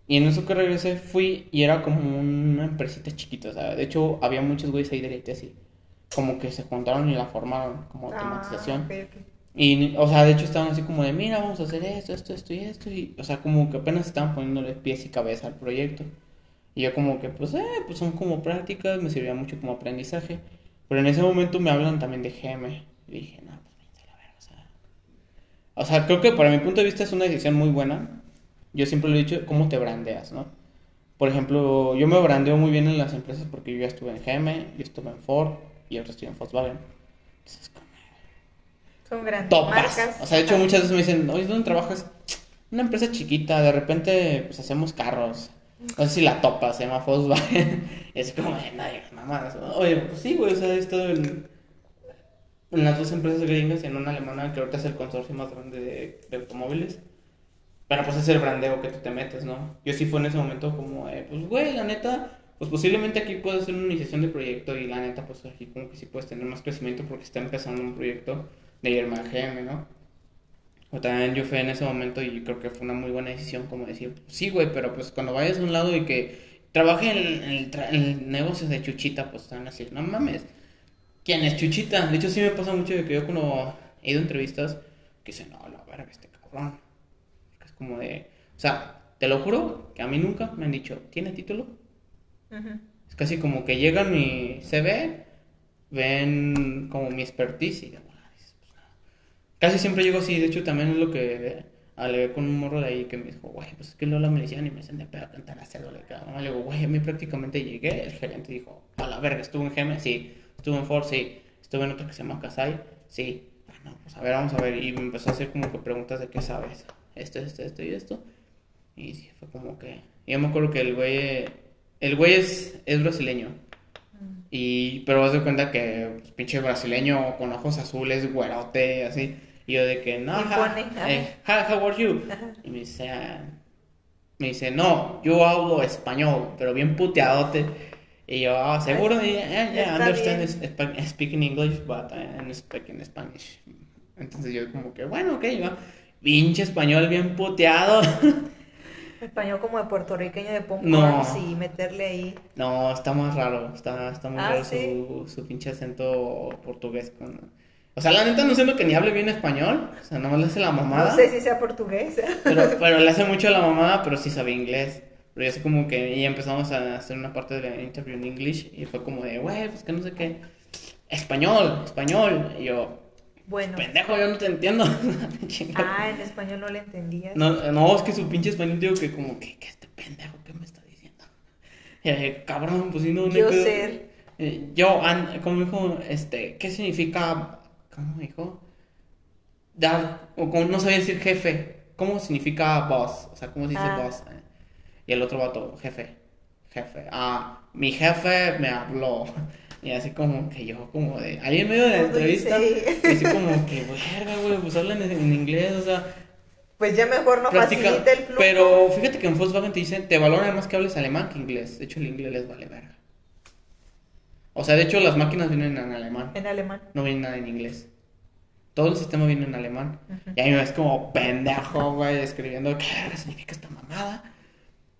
Y en eso que regresé fui y era como una empresita chiquita, o sea, de hecho había muchos güeyes ahí de IT así, como que se juntaron y la formaron como Ah, automatización. Y, o sea, de hecho estaban así como de, mira, vamos a hacer esto, esto, esto y esto. Y, o sea, como que apenas estaban poniéndole pies y cabeza al proyecto. Y yo como que, pues, eh, pues son como prácticas, me servía mucho como aprendizaje. Pero en ese momento me hablan también de GM. Y dije, no, pues, a la verga, o sea. O sea, creo que para mi punto de vista es una decisión muy buena. Yo siempre lo he dicho, cómo te brandeas, ¿no? Por ejemplo, yo me brandeo muy bien en las empresas porque yo ya estuve en GM, yo estuve en Ford y ahora estoy en Volkswagen. Son grandes topas. marcas. O sea, de hecho Ajá. muchas veces me dicen, oye, ¿dónde trabajas? Una empresa chiquita, de repente pues hacemos carros. No sé si la topa, se llama Volkswagen. Es como, de nadie, mamadas. Oye, pues sí, güey, o sea, he estado en, en las dos empresas gringas y en una alemana que ahorita es el consorcio más grande de, de automóviles. Pero pues es el brandeo que tú te metes, ¿no? Yo sí fue en ese momento como, eh, pues güey, la neta, pues posiblemente aquí puedes hacer una iniciación de proyecto y la neta, pues aquí como que sí puedes tener más crecimiento porque está empezando un proyecto de irme al GM, ¿no? O también yo fui en ese momento y creo que fue una muy buena decisión como decir, sí, güey, pero pues cuando vayas a un lado y que trabaje en, en en el negocio de Chuchita, pues te van a decir, no mames, ¿quién es Chuchita? De hecho sí me pasa mucho de que yo cuando he ido a entrevistas, que dicen, no, la verga, este cabrón. Es como de, o sea, te lo juro que a mí nunca me han dicho, ¿tiene título? Ujú. Es casi como que llegan mi CV, ven como mi expertise y de volada dices, pues, no. Casi siempre llego así, de hecho también es lo que alegué con un morro de ahí que me dijo, güey, pues es que Lola me decían y me hacen de pedo cantar a cédula Le digo, güey, a mí prácticamente llegué, el gerente dijo, a la verga, estuve en GM, sí, estuve en Ford, sí, estuve en otro que se llama Kasai, sí, bueno, pues a ver, vamos a ver, y me empezó a hacer como que preguntas de qué sabes, esto, esto, esto y esto, y sí, fue como que, y yo me acuerdo que el güey, el güey es, es brasileño, y, pero vas de cuenta que pues, pinche brasileño con ojos azules, güerote, así. Y yo de que, no, pone, ajá. eh, "Hi, how are you? Y me dice, ah, me dice, no, yo hablo español, pero bien puteadote. Y yo, ah, seguro, yeah, yeah, yeah, understand sp- speaking English, but I'm speaking Spanish. Entonces yo como que, bueno, ok, va. Pinche español bien puteado. Español como de puertorriqueño de popcorn No. y meterle ahí. No, está más raro, está, está muy Ah, raro ¿sí? su, su pinche acento portugués. O sea, la neta no siento que ni hable bien español, o sea, nomás le hace la mamada, No sé si sea portugués. pero, pero le hace mucho la mamada, pero sí sabe inglés. Pero ya sé como que ya empezamos a hacer una parte de la interview en English y fue como de, güey, pues que no sé qué, español, español. Y yo, Bueno. pendejo, yo no te entiendo. Ah, en español no le entendías. No, no, es que su pinche español, digo que como que, que este pendejo, ¿qué me está diciendo? Eh, cabrón, pues si no, Yo ser. Eh, yo, an- como dijo, este, ¿qué significa, cómo dijo? Dar, o como no sabía decir jefe, ¿cómo significa boss? O sea, ¿cómo se dice Ah. boss? Eh, Y el otro vato, jefe, jefe, ah, mi jefe me habló. Y así como que yo, como de, ahí en medio de la entrevista, y así como que, verga, güey, pues hablan en, en inglés, o sea, Pues ya mejor no facilita el flujo. Pero fíjate que en Volkswagen te dicen, te valoran más que hables alemán que inglés. De hecho, el inglés les vale verga. O sea, de hecho, las máquinas vienen en alemán, En alemán. no vienen nada en inglés. Todo el sistema viene en alemán. Y a mí me ves como pendejo, güey, escribiendo qué significa esta mamada.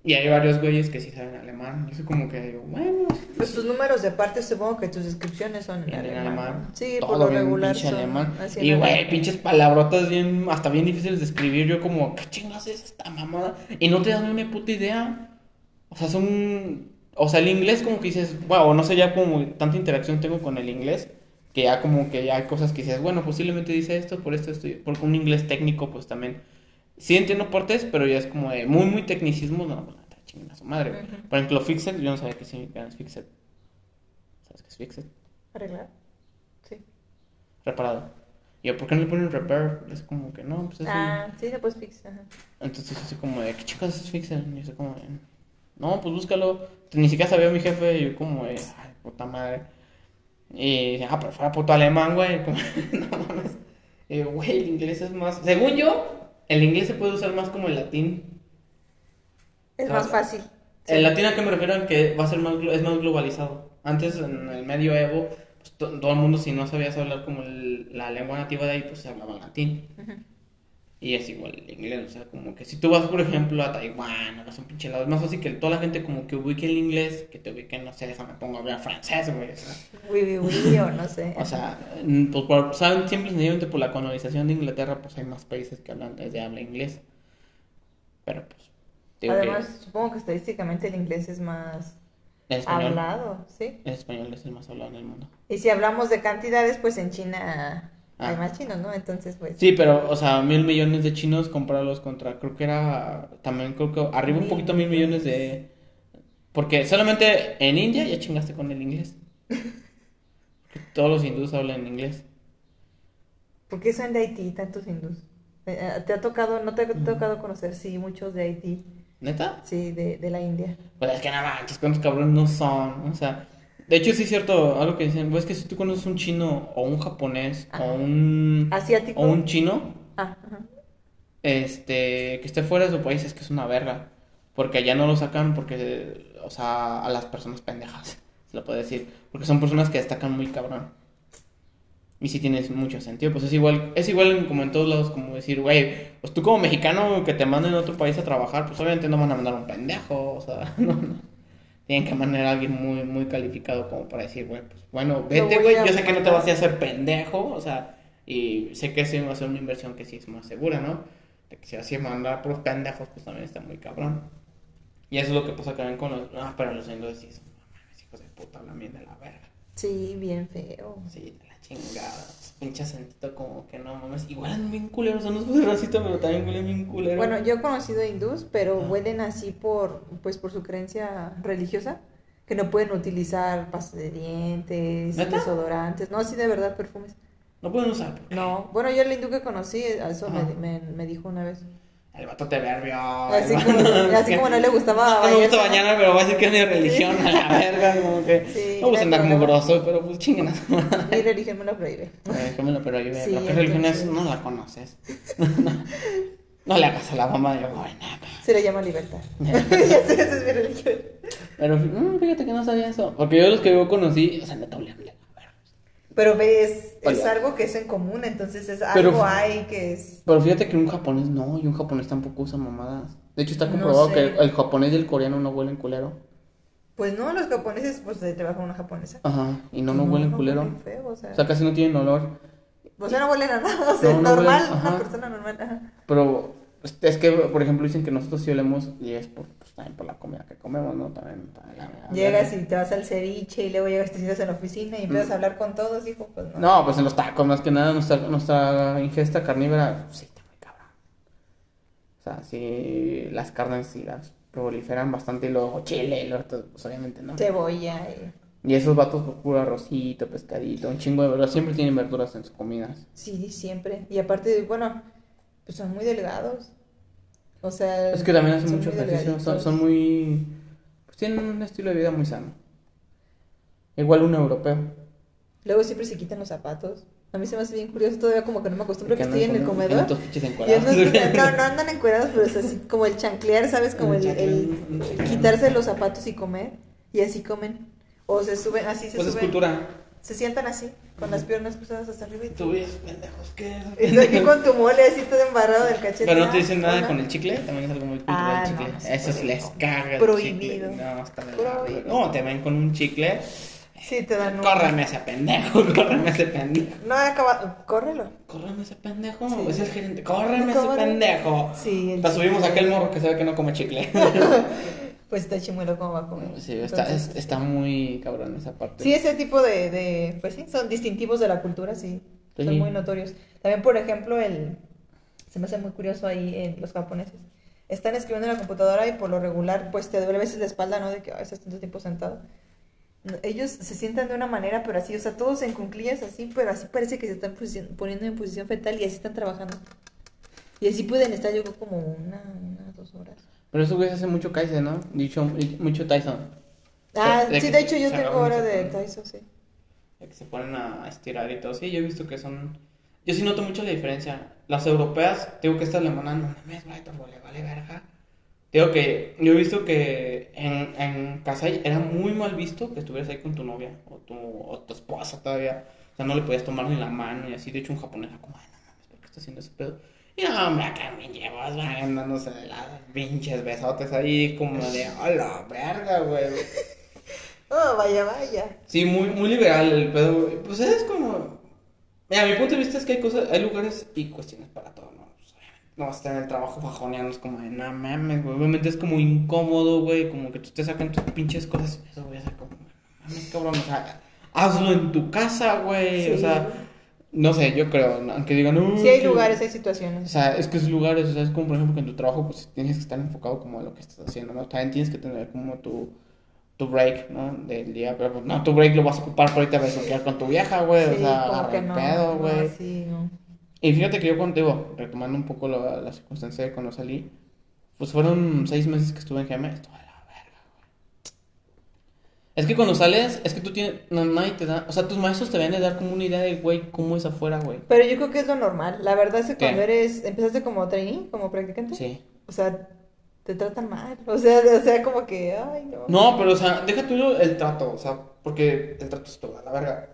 Y hay varios güeyes que sí saben alemán. Yo soy como que digo, bueno, Pues tus números de parte supongo que tus descripciones son en en alemán. alemán. Sí, todo por lo bien regular pinche son alemán. Y güey, pinches palabrotas bien, hasta bien difíciles de escribir. Yo como, ¿qué chingas es esta mamada? Y no te dan ni una puta idea. O sea, son, o sea, el inglés como que dices, wow, no sé ya como tanta interacción tengo con el inglés, Que ya como que ya hay cosas que dices, bueno, posiblemente dice esto, por esto estoy, porque un inglés técnico pues también, sí entiendo portes, pero ya es como de muy, muy tecnicismo, no, pues está chingada su madre. Por ejemplo, Fixed, yo no sabía qué significa Fixed. ¿Sabes qué es Fixed? ¿Arreglar? Sí. Reparado. Y yo, ¿por qué no le ponen repair? Es como que no, pues es un- Ah, sí, después fix. Ajá. Entonces así como de, ¿qué chicas es Fixed? Y yo como de, no, pues búscalo. Ni siquiera sabía mi jefe y yo como de, ay, puta madre. Y ah, pero fuera puto alemán, güey. Como, no mames. Güey, el inglés es más... Según yo, el inglés se puede usar más como el latín. Es más fácil. El latín a que me refiero en que va a ser más, es más globalizado. Antes, en el medioevo, pues, to- todo el mundo, si no sabías hablar como el- la lengua nativa de ahí, pues se hablaba latín. Ujú. Y es igual el inglés, o sea, como que si tú vas, por ejemplo, a Taiwán, o vas a un pinche lado, es más fácil que toda la gente como que ubique el inglés, que te ubique, no sé, déjame pongo a hablar francés, güey. Uy, uy, o no sé. o sea, mm, pues por, saben, simple y sencillamente por la colonización de Inglaterra, pues hay más países que hablan de habla inglés. Pero pues, digo Además, supongo que estadísticamente el inglés es más español, hablado, ¿sí? el español es el más hablado en el mundo. Y si hablamos de cantidades, pues en China hay Ah. más chinos, ¿no? Entonces, pues... Sí, pero, o sea, mil millones de chinos compararlos contra, creo que era, también creo que arriba un poquito mil millones de... Porque solamente en India ya chingaste con el inglés. Todos los hindús hablan inglés. ¿Por qué son de Haití tantos hindús? Eh, eh, ¿Te ha tocado, no te ha tocado conocer, sí, muchos de Haití, ¿Neta? sí, de, de la India? Pues es que nada manches, cuántos cabrones no son. O sea, de hecho sí es cierto, algo que dicen, pues es que si tú conoces un chino o un japonés Ajá. o un... ¿Asiático? O un chino, Ah, ajá. este, que esté fuera de su país es que es una verga. Porque allá no lo sacan porque, o sea, a las personas pendejas, se lo puede decir. Porque son personas que destacan muy cabrón. Y sí tienes mucho sentido. Pues es igual, es igual como en todos lados, como decir, güey, pues tú como mexicano que te manden a otro país a trabajar, pues obviamente no van a mandar a un pendejo, o sea, no, no. Tienen que mandar a alguien muy, muy calificado como para decir, güey, pues bueno, vete, güey, yo sé que no te vas a hacer pendejo, o sea, y sé que sí va a ser una inversión que sí es más segura, ¿no? De que si así mandar por los pendejos, pues también está muy cabrón. Y eso es lo que pasa también con los. Ah, pero los mames, hijos de puta, hablan bien de la verga. Sí, bien feo. Sí, de la chingada. Pinche acentito como que no mames. Igual es bien culero, o sea, no es muy racista, pero también huele bien culero. Bueno, yo he conocido hindús, pero Ah. huelen así por, pues, por su creencia religiosa, que no pueden utilizar pasta de dientes, ¿Neta? desodorantes, no, sí, de verdad, perfumes. No pueden usar. No, bueno, yo el hindú que conocí, eso me, me, me dijo una vez. El vato te verbió. Así como, así como no le gustaba No me gusta ¿no? bañarme, pero va a decir que es mi religión a la verga. Como que. Sí, no gusta era andar mugroso, pero pues madre. Mi religión me lo prohíbe. Déjamelo, pero ayude. Sí, lo que es religión es, no la conoces. no le hagas a la mamá de joven. Se le llama libertad. ya sé, esa es mi religión. Pero mm, fíjate que no sabía eso. Porque yo los que yo conocí, o sea, de la verga. Pero ves, es Oye. algo que es en común, entonces es Pero- algo hay que es... Pero fíjate que un japonés no, y un japonés tampoco usa mamadas. De hecho, está No comprobado sé. que el, el japonés y el coreano no huelen culero. Pues no, los japoneses, pues se trabaja una japonesa. Ajá, y no, no, huelen culero. huelen feo, o sea, O sea, casi no tienen olor. o sea, no huelen a nada, o sea, normal, huelen, una persona normal. Ajá. Pero es- es que, por ejemplo, dicen que nosotros sí olemos, y es por, pues, también por la comida que comemos, ¿no? También. también la- Llegas y te vas al ceviche y luego llegas, te sientas en la oficina y empiezas Mm. a hablar con todos, hijo, pues no. No, pues en los tacos, más que nada, nuestra, nuestra ingesta carnívora, sí, está muy cabrón. O sea, sí, las carnes sí las proliferan bastante, y luego chile, y luego pues obviamente no. Cebolla y... Y esos vatos, pues puro arrocito, pescadito, un chingo de verduras, siempre tienen verduras en sus comidas. Sí, siempre. Y aparte, bueno, pues son muy delgados. O sea... Es que también hacen mucho ejercicio, son, muy... Pues tienen un estilo de vida muy sano. Igual un europeo. Luego siempre se quitan los zapatos. A mí se me hace bien curioso, todavía como que no me acostumbro que Que estoy en el comedor. Y andan- no, no andan encuerados, pero es así como el chanclear, ¿sabes? Como el, el- el quitarse los zapatos y comer. Y así comen. O se suben, así se Pues es suben. cultura. Se sientan así, con las piernas cruzadas hasta arriba. Y tú. Tú ves, pendejos, ¿qué Estás aquí con tu mole así todo embarrado del cachete. Pero no te Ah, dicen nada con el chicle, también es algo muy cultural Ah, el chicle. no Eso sí les no. caga el Prohibido. chicle. No, está la Prohibido. No, te ven con un chicle. Sí, te dan un... Córreme ese pendejo, córreme ese pendejo. No he acabado. Córrelo. Córreme ese pendejo, Sí. es el gerente. Córreme ese pendejo. Sí, el Hasta subimos a aquel morro que sabe que no come chicle. Pues está chimuelo cómo va a comer. Sí, está, Entonces, es- está muy cabrón esa parte. Sí, ese tipo de, de, pues sí, son distintivos de la cultura, sí, Sí. son muy notorios. También, por ejemplo, el, se me hace muy curioso ahí en los japoneses. Están escribiendo en la computadora y por lo regular, pues te duele a veces la espalda, ¿no? De que "Ay, estás tanto tiempo sentado. Ellos se sientan de una manera, pero así, o sea, todos en cunclillas así, pero así parece que se están poniendo en posición fetal y así están trabajando. Y así pueden estar, yo creo, como una, una, dos horas. Pero eso, güey, hace mucho Kaizen, ¿no? Dicho, mucho Tyson. Ah, De- sí, de hecho yo tengo agarran y hora se de. Taiso, sí. de que se ponen a estirar y todo. Sí, yo he visto que son. Yo sí noto mucho la diferencia. Las europeas, digo que esta alemana no mames, güey, todo le vale verga. Digo que yo he visto que en, en Kasai era muy mal visto que estuvieras ahí con tu novia o tu, o tu esposa todavía. O sea, no le podías tomar ni la mano y así. De hecho, un japonés era como, ay, no mames, ¿por qué está haciendo ese pedo? Y no, hombre, acá me llevas, van dándose las pinches besotes ahí, como de, a la verga, güey. Oh, vaya, vaya. Sí, muy, muy liberal el pedo, güey. Pues es como. Mira, mi punto de vista es que hay cosas, hay lugares y cuestiones para todo, ¿no? Pues, obviamente, no vas a estar en el trabajo bajoneando, es como de, no mames, güey. Obviamente es como incómodo, güey. Como que tú te sacan tus pinches cosas. Eso, güey, o sea, como, no mames, cabrón. O sea, hazlo en tu casa, güey. O sea, no sé, yo creo, ¿no? aunque digan, no. Sí hay lugares, hay situaciones. O sea, es que es lugares, o sea, es como por ejemplo que en tu trabajo pues tienes que estar enfocado como a lo que estás haciendo, ¿no? También tienes que tener como tu, tu break, ¿no? Del día, pero pues no, tu break lo vas a ocupar por irte a besuquear con tu vieja, güey, o Sí, sea, como agarra que el no, pedo, no, güey. sí, no. Y fíjate que yo contigo, retomando un poco la, la circunstancia de cuando salí, pues fueron seis meses que estuve en GM, esto de la verga, güey. Es que cuando sales, es que tú tienes, no, nadie te da, o sea, tus maestros te deben de dar como una idea de, güey, cómo es afuera, güey. Pero yo creo que es lo normal. La verdad es que ¿Qué? cuando eres, empezaste como trainee, como practicante, Sí. o sea, te tratan mal. O sea, o sea, como que, ay, no. No, pero, o sea, deja tú el trato, o sea, porque el trato es toda la verga.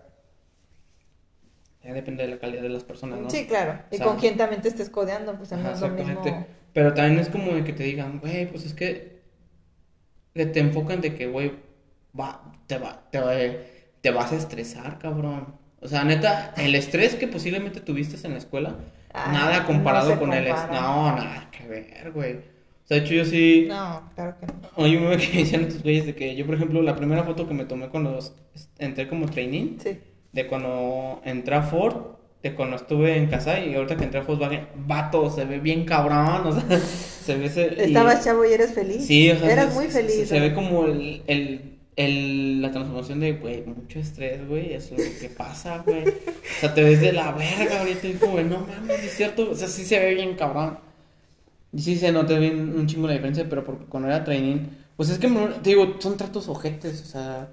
Ya depende de la calidad de las personas, ¿no? Sí, claro. Y O sea, con quién también te estés codeando, pues no Ajá, es lo mismo. exactamente. Pero también es como de que te digan, güey, pues es que te enfocan de que, güey, va, te va, te va, te vas a estresar, cabrón. O sea, neta, el estrés que posiblemente tuviste en la escuela, Ah, nada comparado no con el... es- compara. No, nada que ver, güey. O sea, de hecho yo sí... No, claro que no. Hay un meme que me decían estos güeyes de que yo, por ejemplo, la primera foto que me tomé cuando entré como trainee, Sí. de cuando entré a Ford, de cuando estuve en casa y ahorita que entré a Volkswagen, vato, se ve bien cabrón, o sea, se ve ese... y- Estabas chavo y eres feliz. Sí, o sea, Eras se- muy feliz. Se, se ve como el, el, el- la transformación de, güey, mucho estrés, güey, eso es lo que pasa, güey. O sea, te ves de la verga ahorita y como, güey, no mames, es cierto, o sea, sí se ve bien cabrón. Y sí se nota bien un chingo la diferencia, pero porque cuando era training, pues es que, te digo, son tratos ojetes, o sea,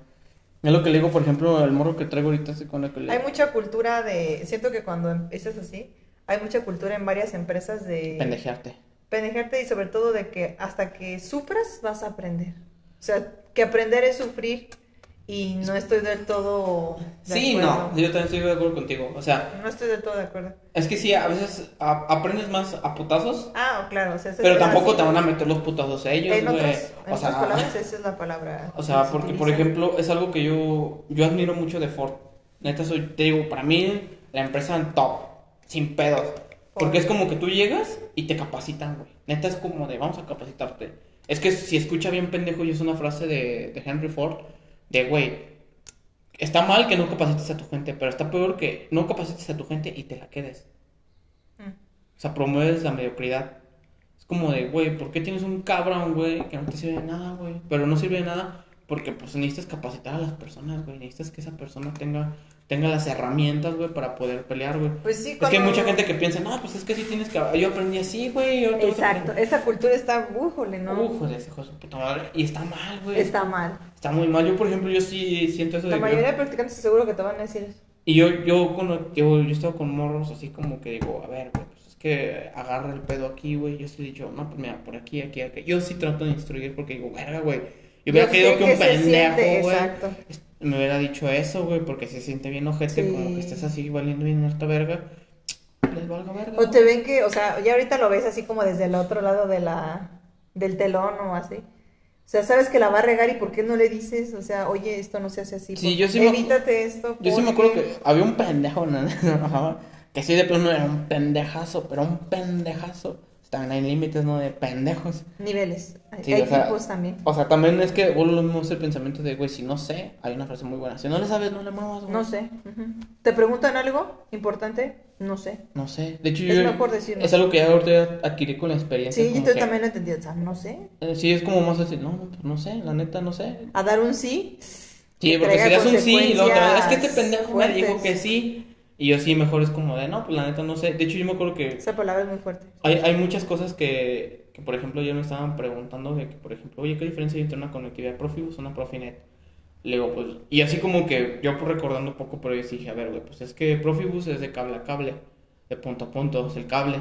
es lo que le digo, por ejemplo, el morro que traigo ahorita, con el que le... Hay mucha cultura de. Siento que cuando empiezas así, hay mucha cultura en varias empresas de. Pendejearte. pendejarte y sobre todo de que hasta que sufras vas a aprender. O sea, que aprender es sufrir y no estoy del todo de Sí, acuerdo. no, yo también estoy de acuerdo contigo, o sea, No estoy del todo de acuerdo. es que sí, a veces a- aprendes más a putazos Ah, claro, o sea, Pero tampoco así. te van a meter los putazos a ellos, En otras, en O otras sea, palabras, esa es la palabra. o sea, que se porque por ejemplo, es algo que yo yo admiro mucho de Ford. Neta soy, te digo, para mí la empresa en top, sin pedos. Porque es como que tú llegas y te capacitan, güey. Neta es como de vamos a capacitarte. Es que si escucha bien pendejo y es una frase de, de Henry Ford de güey, está mal que no capacites a tu gente, pero está peor que no capacites a tu gente y te la quedes. Mm. O sea, promueves la mediocridad. Es como de, güey, ¿por qué tienes un cabrón, güey, que no te sirve de nada, güey? Pero no sirve de nada porque, pues, necesitas capacitar a las personas, güey. Necesitas que esa persona tenga, tenga las herramientas, güey, para poder pelear, güey. Pues sí, Es que hay cuando- mucha gente que piensa, no, pues es que sí tienes que... Yo aprendí así, güey. yo que Exacto, aprender". esa cultura está, bújole, ¿no? Joder, ese hijo de puta madre. Y está mal, güey. Está mal. Está muy mal. Yo, por ejemplo, yo sí siento eso La de... que- mayoría de practicantes seguro que te van a decir eso. Y yo, yo, cuando, yo, yo he estado con morros así como que digo, a ver, güey, pues es que agarra el pedo aquí, güey. Yo sí he dicho, no, pues mira, por aquí, aquí, aquí. Yo sí trato de instruir porque digo, verga, güey. Yo hubiera querido que un que pendejo, güey, exacto. Me hubiera dicho eso, güey, porque se siente bien ojete, Sí. como que estés así valiendo bien harta verga. Les valga verga. O te ven que, o sea, ya ahorita lo ves así como desde el otro lado de la, del telón o así. O sea, sabes que la va a regar y ¿por qué no le dices? O sea, oye, esto no se hace así. Sí, yo sí me- Evítate esto. Yo sí me acuerdo que había un pendejo, ¿no? Que sí de plano era un pendejazo, pero un pendejazo. También hay límites, ¿no? De pendejos. Niveles. Hay, Sí, hay o sea, tipos también. O sea, también es que vuelvo lo mismo es el pensamiento de, güey, si no sé, hay una frase muy buena. Si no le sabes, no le muevas, güey. No sé. ¿Te preguntan algo importante? No sé. No sé. De hecho, Es yo. mejor decir no Es algo que ya ahorita adquirí con la experiencia. Sí, yo que- también lo entendí. O sea, no sé. eh, sí, es como más así, no, no, pues no sé, la neta no sé. A dar un sí. Sí, que porque traiga serías un sí y luego te es que este pendejo me dijo que sí. Y yo sí, mejor es como de, no, pues la neta no sé. De hecho, yo me acuerdo que Esa palabra es muy fuerte. hay, hay muchas cosas que, que, por ejemplo, yo me estaban preguntando de que, por ejemplo, oye, ¿qué diferencia hay entre una conectividad Profibus y una Profinet? Le digo, pues, y así como que yo pues, recordando un poco, pero yo dije, a ver, güey, pues es que Profibus es de cable a cable, de punto a punto, es el cable.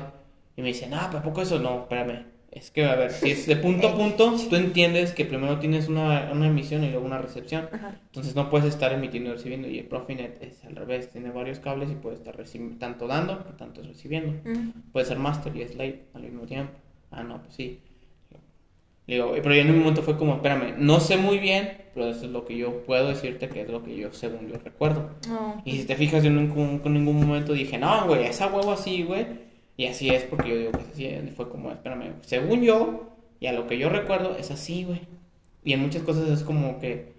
Y me dicen, ah, ¿pero poco eso? No, espérame. Es que, a ver, si es de punto a punto, tú entiendes que primero tienes una, una emisión y luego una recepción. Ajá. Entonces no puedes estar emitiendo y recibiendo. Y el Profinet es al revés, tiene varios cables y puede estar tanto dando tanto recibiendo. Ujú. Puede ser master y slave al mismo tiempo. Ah, no, pues sí. Digo, pero ya en un momento fue como, espérame, no sé muy bien, pero eso es lo que yo puedo decirte que es lo que yo, según yo recuerdo. No. Y si te fijas, yo nunca en ningún momento dije, no, güey, esa huevo así, güey. Y así es porque yo digo que es así. Fue como, espérame, según yo, y a lo que yo recuerdo, es así, güey. Y en muchas cosas es como que,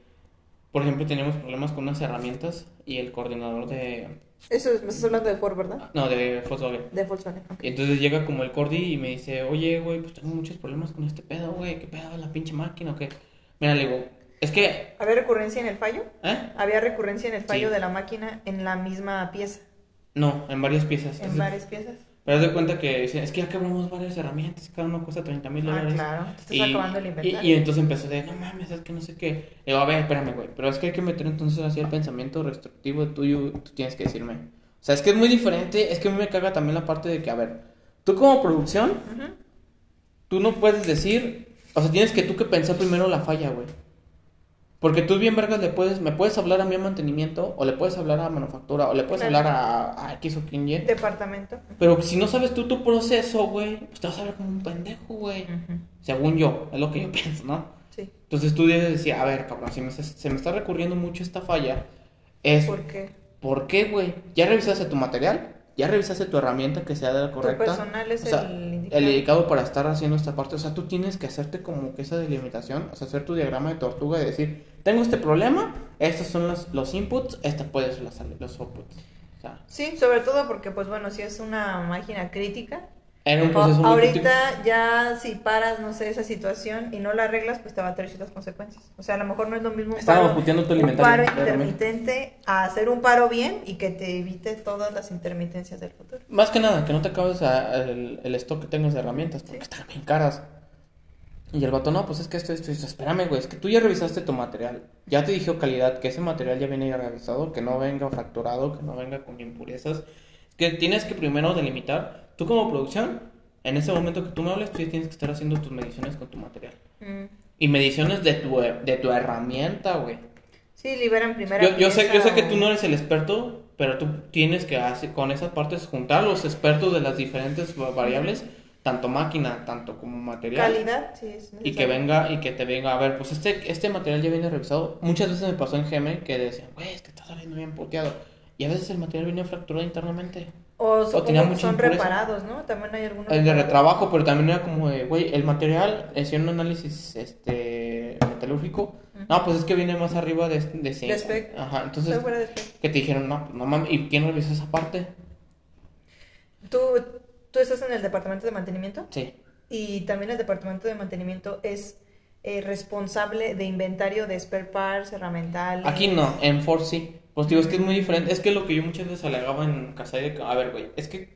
por ejemplo, teníamos problemas con unas herramientas y el coordinador de, Eso es- me estás hablando de Ford, ¿verdad? no, de Volkswagen. De Volkswagen. ok. Y entonces llega como el Cordy y me dice, oye, güey, pues tengo muchos problemas con este pedo, güey, ¿qué pedo la pinche máquina o qué? Mira, le digo, es que, ¿Había recurrencia en el fallo? ¿eh? Había recurrencia en el fallo Sí. de la máquina en la misma pieza. No, en varias piezas. En Entonces, varias piezas. Pero haz de cuenta que dicen, es que ya quebramos varias herramientas, cada uno cuesta 30 mil Ah, dólares. claro. Te estás Y, acabando el y, inventario. y entonces empezó de, no mames, es que no sé qué. Le digo, a ver, espérame, güey, pero es que hay que meter entonces así el pensamiento restrictivo tuyo, tú tienes que decirme. O sea, es que es muy diferente, es que a mí me caga también la parte de que, a ver, tú como producción, Ujú. tú no puedes decir, o sea, tienes que tú que pensar primero la falla, güey. Porque tú bien vergas le puedes, me puedes hablar a mi mantenimiento, o le puedes hablar a manufactura, o le puedes Claro. hablar a, a X o Y. Departamento. Pero si no sabes tú tu proceso, güey, pues te vas a ver como un pendejo, güey. Según yo, es lo que yo pienso, ¿no? Sí. Entonces tú debes decir, a ver, cabrón, si me, se- se me está recurriendo mucho esta falla, es, ¿Por qué? ¿por qué, güey? ¿Ya revisaste tu material? ¿Ya revisaste tu herramienta que sea la correcta? personal es O sea, el indicado. el indicado para estar haciendo esta parte. O sea, tú tienes que hacerte como que esa delimitación, o sea, hacer tu diagrama de tortuga y decir, tengo este problema, estos son los, los inputs, esta puede ser las, los outputs. O sea, Sí, sobre todo porque, pues bueno, si es una máquina crítica, era un proceso ahorita ya si paras, no sé, esa situación y no la arreglas, pues te va a traer ciertas consecuencias. O sea, a lo mejor no es lo mismo un paro, puteando tu un paro intermitente a hacer un paro bien y que te evite todas las intermitencias del futuro. Más que nada, que no te acabes a- el, el stock que tengas de herramientas, porque Sí. están bien caras. Y el vato, no, pues es que esto, esto, esto. Espérame, güey, es que tú ya revisaste tu material. Ya te dijo calidad, que ese material ya viene ya revisado, que no venga fracturado, que no venga con impurezas. Que tienes que primero delimitar. Tú como producción, en ese momento que tú me hables, tú ya tienes que estar haciendo tus mediciones con tu material. Mm. Y mediciones de tu, de tu herramienta, güey. Sí, liberan primero. Yo, yo sé, yo sé que tú no eres el experto, pero tú tienes que hacer con esas partes juntar los expertos de las diferentes va- variables, tanto máquina, tanto como material. Calidad, sí, es Y que necesario. venga, y que te venga, a ver, pues este, este material ya viene revisado. Muchas veces me pasó en Gmail que decían, güey, es que está saliendo bien puteado. Y a veces el material viene fracturado internamente. O, o tenía que mucha son impureza. reparados, ¿no? También hay algunos. El de retrabajo, pero también era como de, güey, el material, hicieron un análisis este, metalúrgico. No, pues es que viene más arriba de, de zinc. De spec. Ajá, entonces, de que te dijeron, no, pues no mames, ¿y quién revisó esa parte? ¿Tú, ¿Tú estás en el departamento de mantenimiento? Sí. Y también el departamento de mantenimiento es eh, responsable de inventario de spare parts, herramientales. Aquí no, en Ford sí. Pues digo, es que es muy diferente. Es que lo que yo muchas veces alegaba en casa de... A ver, güey, es que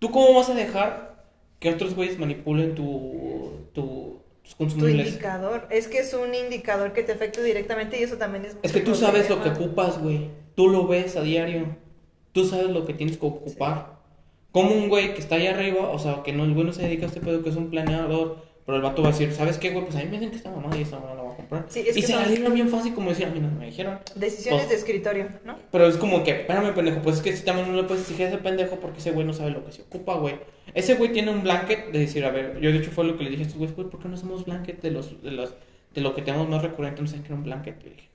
tú cómo vas a dejar que otros güeyes manipulen tu, tu, tus Tu consumibles. indicador. Es que es un indicador que te afecta directamente y eso también es. Es que tú sabes lo que ocupas, güey. Tú lo ves a diario. Tú sabes lo que tienes que ocupar. Como un güey que está ahí arriba, o sea, que no, el güey no se dedica a este pedo, que es un planeador, pero el vato va a decir, ¿sabes qué, güey? Pues a mí me dicen que esta mamá y esta mamá la voy a comprar. Sí, es y que se la bien fácil como decir, a mí no me dijeron. Decisiones Pues- de escritorio, ¿no? Pero es como que, espérame, pendejo, pues es que si también no le puedes exigir a ese pendejo porque ese güey no sabe lo que se ocupa, güey. Ese güey tiene un blanket de decir, a ver, yo de hecho fue lo que le dije a estos güeyes, güey, ¿por qué no hacemos blanket de los, de los, de lo que tenemos más recurrente? No sé qué era un blanket. Y dije,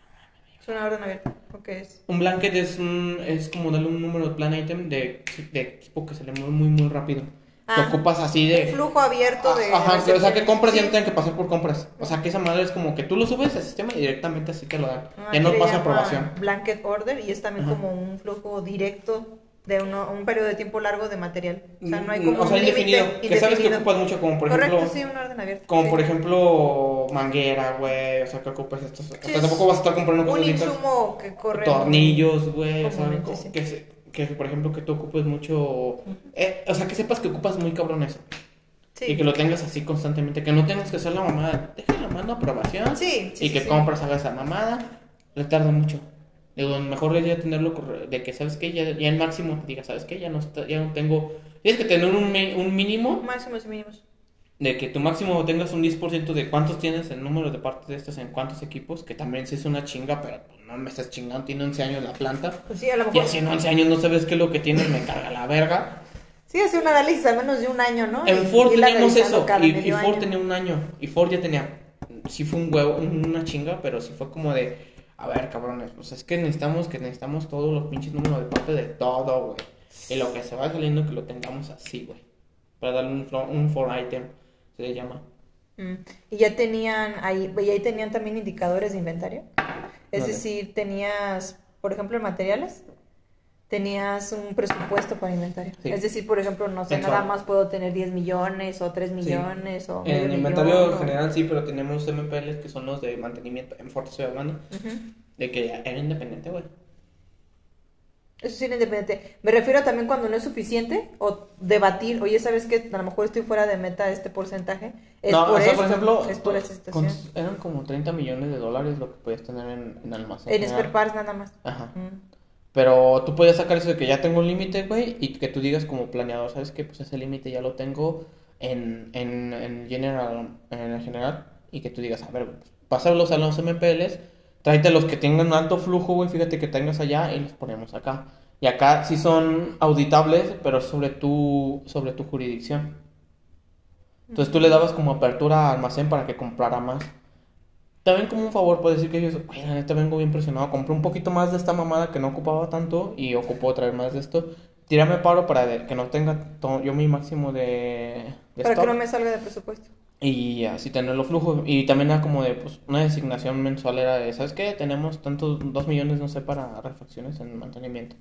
Es una orden abierta. Ok, es. un blanket es un, es como darle un número de plan item de, de equipo que se le mueve muy, muy rápido. Ah. ocupas así de... Un flujo abierto de. Ajá, que- o sea, que compras y ya no Sí. tienen que pasar por compras. O sea, que esa madre es como que tú lo subes al sistema y directamente así te lo dan. Ah, ya no pasa aprobación. Blanket order y es también Ajá. como un flujo directo de uno- un periodo de tiempo largo de material. O sea, no hay como o sea, un indefinido. Que sabes que ocupas mucho, como por Correcto, ejemplo... sí, un orden abierto. Como sí. por ejemplo manguera, güey, o sea, que ocupas estos... o sea, tampoco vas a estar comprando Un insumo que corre. tornillos, güey, o sea, sí. que, se- que por ejemplo que tú ocupes mucho, eh, o sea, que sepas que ocupas muy cabrón eso Sí. y que lo tengas así constantemente, que no tengas que hacer la mamada, déjala mando aprobación Sí, sí, y que compras, hagas esa mamada, le tarda mucho. Digo, mejor es ya tenerlo de que sabes que ya, ya el máximo te diga, sabes que ya no está, ya no tengo, tienes que tener un, un mínimo Máximos y mínimos. De que tu máximo tengas un 10% de cuántos tienes el número de partes de estos en cuántos equipos, que también sí es una chinga, pero pues, no me estás chingando, tiene 11 años la planta. Pues sí, a lo Y así en 11 años no sabes qué es lo que tienes, me carga la verga. Sí, hace un análisis al menos de un año, ¿no? En Ford teníamos eso, y, Ford año. tenía un año, y Ford ya tenía, sí fue un huevo, una chinga, pero sí fue como de, a ver, cabrones, pues es que necesitamos, que necesitamos todos los pinches números de parte de todo, güey. Y lo que se va saliendo que lo tengamos así, güey. Para darle un, un for item, se le llama. Mm. Y ya tenían ahí, y ahí tenían también indicadores de inventario. Es Vale. decir, tenías, por ejemplo, en materiales, tenías un presupuesto para inventario. Sí. Es decir, por ejemplo, no sé, nada más puedo tener 10 millones o 3 millones o medio En millón, inventario o- general sí, pero tenemos MPLs que son los de mantenimiento. En estoy hablando Ujú. de que era independiente, güey. Eso sí, era independiente. Me refiero también cuando no es suficiente o debatir, oye, ¿sabes qué? A lo mejor estoy fuera de meta este porcentaje. Es no, por o sea, esto, por ejemplo, es por esta con- situación. eran como 30 millones de dólares lo que podías tener en, en almacén. En spare parts nada más. Ajá. Mm. Pero tú podías sacar eso de que ya tengo un límite, güey, y que tú digas como planeador, ¿sabes qué? Pues ese límite ya lo tengo en, en, en general, en general, y que tú digas, a ver, pásalos a los MPLs, tráete los que tengan alto flujo, güey, fíjate que tengas allá y los ponemos acá. Y acá sí son auditables, pero sobre tu, sobre tu jurisdicción. Entonces tú le dabas como apertura a almacén para que comprara más. También como un favor puedo decir que yo, güey, la vengo bien presionado. Compré un poquito más de esta mamada que no ocupaba tanto y ocupó traer más de esto. Tírame paro para que no tenga yo mi máximo de, Para que no me salga de presupuesto. y así tenerlo flujo. Y también era como de, pues, una designación mensual era de, ¿sabes qué? Tenemos tantos, dos millones, no sé, para refacciones en mantenimiento.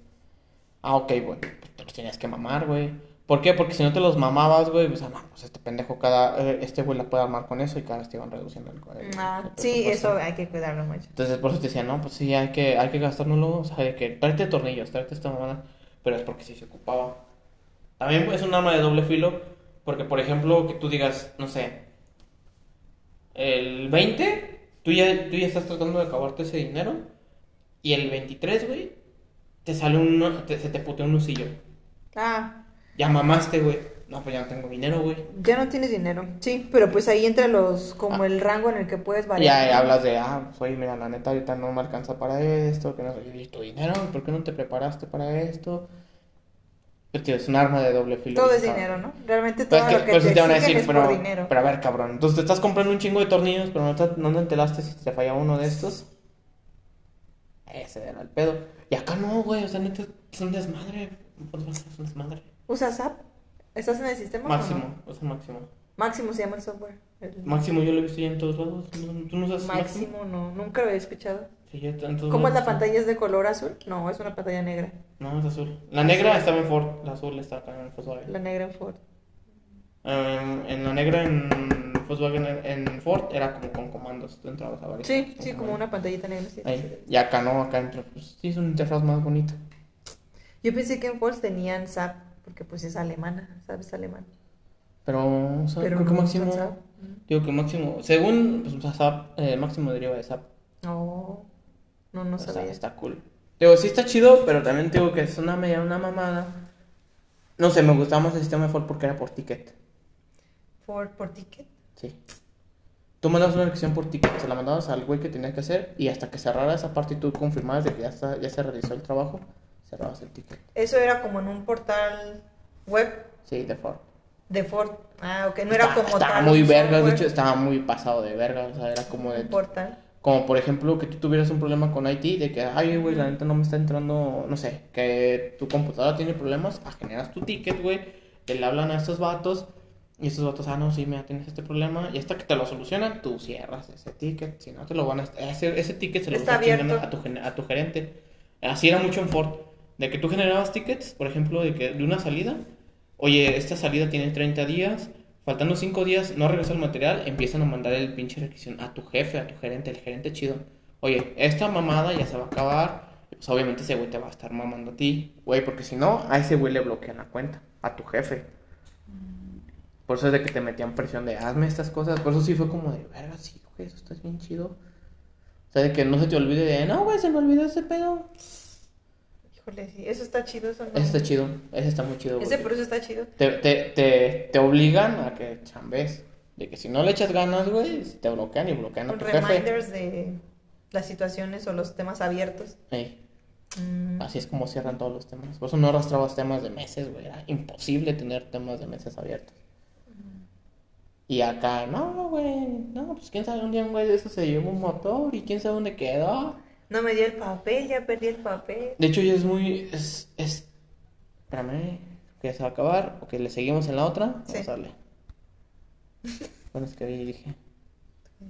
Ah, ok, bueno, pues te los tenías que mamar, güey. ¿Por qué? Porque si no te los mamabas, güey, pues, ah, no, pues este pendejo, cada, eh, este güey la puede armar con eso y cada vez te iban reduciendo el, el- Ah, el sí, eso hay que cuidarlo mucho. Entonces por eso te decía, no, pues sí, hay que, hay que gastárnoslo, o sea, hay que tráete tornillos, tráete esta mamada, pero es porque sí se ocupaba. También es un arma de doble filo, porque por ejemplo, que tú digas, no sé, el 20, tú ya, tú ya estás tratando de acabarte ese dinero, y el 23, güey, te sale un, te- se te putea un lucillo. Ah, Ya mamaste, güey. No, pues ya no tengo dinero, güey. ya no tienes dinero. Sí, pero pues ahí entra los, como el rango en el que puedes Ya variar. ¿no? hablas de, ah, pues oye, mira, la neta ahorita no me alcanza para esto, que no sé, ¿y tu dinero? ¿Por qué no te preparaste para esto? Pues, es un arma de doble filo. Todo es dinero, ¿no? Realmente Pero todo es que, lo que pues, te te van a decir, es pero, por dinero. pero a ver, cabrón, entonces te estás comprando un chingo de tornillos, pero no te, no te enteraste si te falla uno de estos. Ese era el pedo. Y acá no, güey, o sea, neta, es un desmadre. Pues, es un desmadre. ¿Usas app? ¿Estás en el sistema? o no? Máximo, el máximo. Máximo se llama el software. El- Máximo yo lo he visto ya en todos lados. ¿No- ¿Tú no usas máximo? Máximo, no, nunca lo he escuchado. Sí, ya ¿Cómo es la pantalla? ¿Es de color azul? No, es una pantalla negra. No, es azul. La negra estaba en Ford, la azul está acá en Volkswagen. La negra en Ford. Em, en la negra en Volkswagen en, Ford era como con comandos. Tú entrabas a varios. Sí, sí, como una pantallita negra. sí. Ahí. Y acá no, acá entra, pues sí, es una interfaz más bonita. Yo pensé que en Ford tenían SAP, porque pues es alemana, ¿sabes? Alemán. Pero, o sea, Pero creo que no máximo. Digo que máximo. Según, pues, o sea, SAP, eh, máximo deriva de SAP. No, no, no O sea, sabía. está cool. Digo, sí está chido, pero también digo que es una media, una mamada. No sé, me gustaba más el sistema de Ford porque era por ticket. Ford por ticket. Sí. Tú mandabas una elección por ticket, se la mandabas al güey que tenías que hacer y hasta que cerrara esa parte y tú confirmabas de que ya, está, ya se realizó el trabajo, cerrabas el ticket. Eso era como en un portal web Sí, de Ford. de Ford. Ah, ok, no era Está- como estaba tal. muy un vergas, de hecho estaba muy pasado de verga, o sea, era como de... Un portal. Como por ejemplo que tú tuvieras un problema con IT, de que, ay, güey, la neta no me está entrando, no sé, que tu computadora tiene problemas, ah, generas tu ticket, güey, que le hablan a estos vatos y estos vatos, ah, no, sí, mira, tienes este problema y hasta que te lo solucionan, tú cierras ese ticket, si no te lo van a... Ese, ese ticket se lo vas a a tu, a tu gerente. Así era mucho en Ford, de que tú generabas tickets, por ejemplo, de que de una salida, oye, esta salida tiene 30 días, faltando 5 días, no regresa el material, empiezan a mandar el pinche requisición a tu jefe, a tu gerente, el gerente chido. Oye, esta mamada ya se va a acabar, pues obviamente ese güey te va a estar mamando a ti, güey, porque si no, a ese güey le bloquean la cuenta, a tu jefe. Por eso es de que te metían presión de hazme estas cosas. Por eso sí fue como de, verga, sí, güey, eso está bien chido. O sea, de que no se te olvide de, no, güey, se me olvidó ese pedo. Híjole, sí, eso está chido, eso no. Está chido, ese está muy chido. Ese porque por eso está chido. te, te, te, te obligan a que chambes. De que si no le echas ganas, güey, te bloquean y bloquean a Con tu jefe. reminders de las situaciones o los temas abiertos. Ey, Mm, así es como cierran todos los temas. Por eso no arrastrabas temas de meses, güey. Era imposible tener temas de meses abiertos. Y acá, no, güey, no, pues quién sabe, un día un güey de eso se llevó un motor y quién sabe dónde quedó. No me dio el papel, ya perdí el papel. De hecho, ya es muy. Es. es espérame, que se va a acabar. O que le seguimos en la otra. Sí. Vamos a darle. Bueno, es que ahí dije.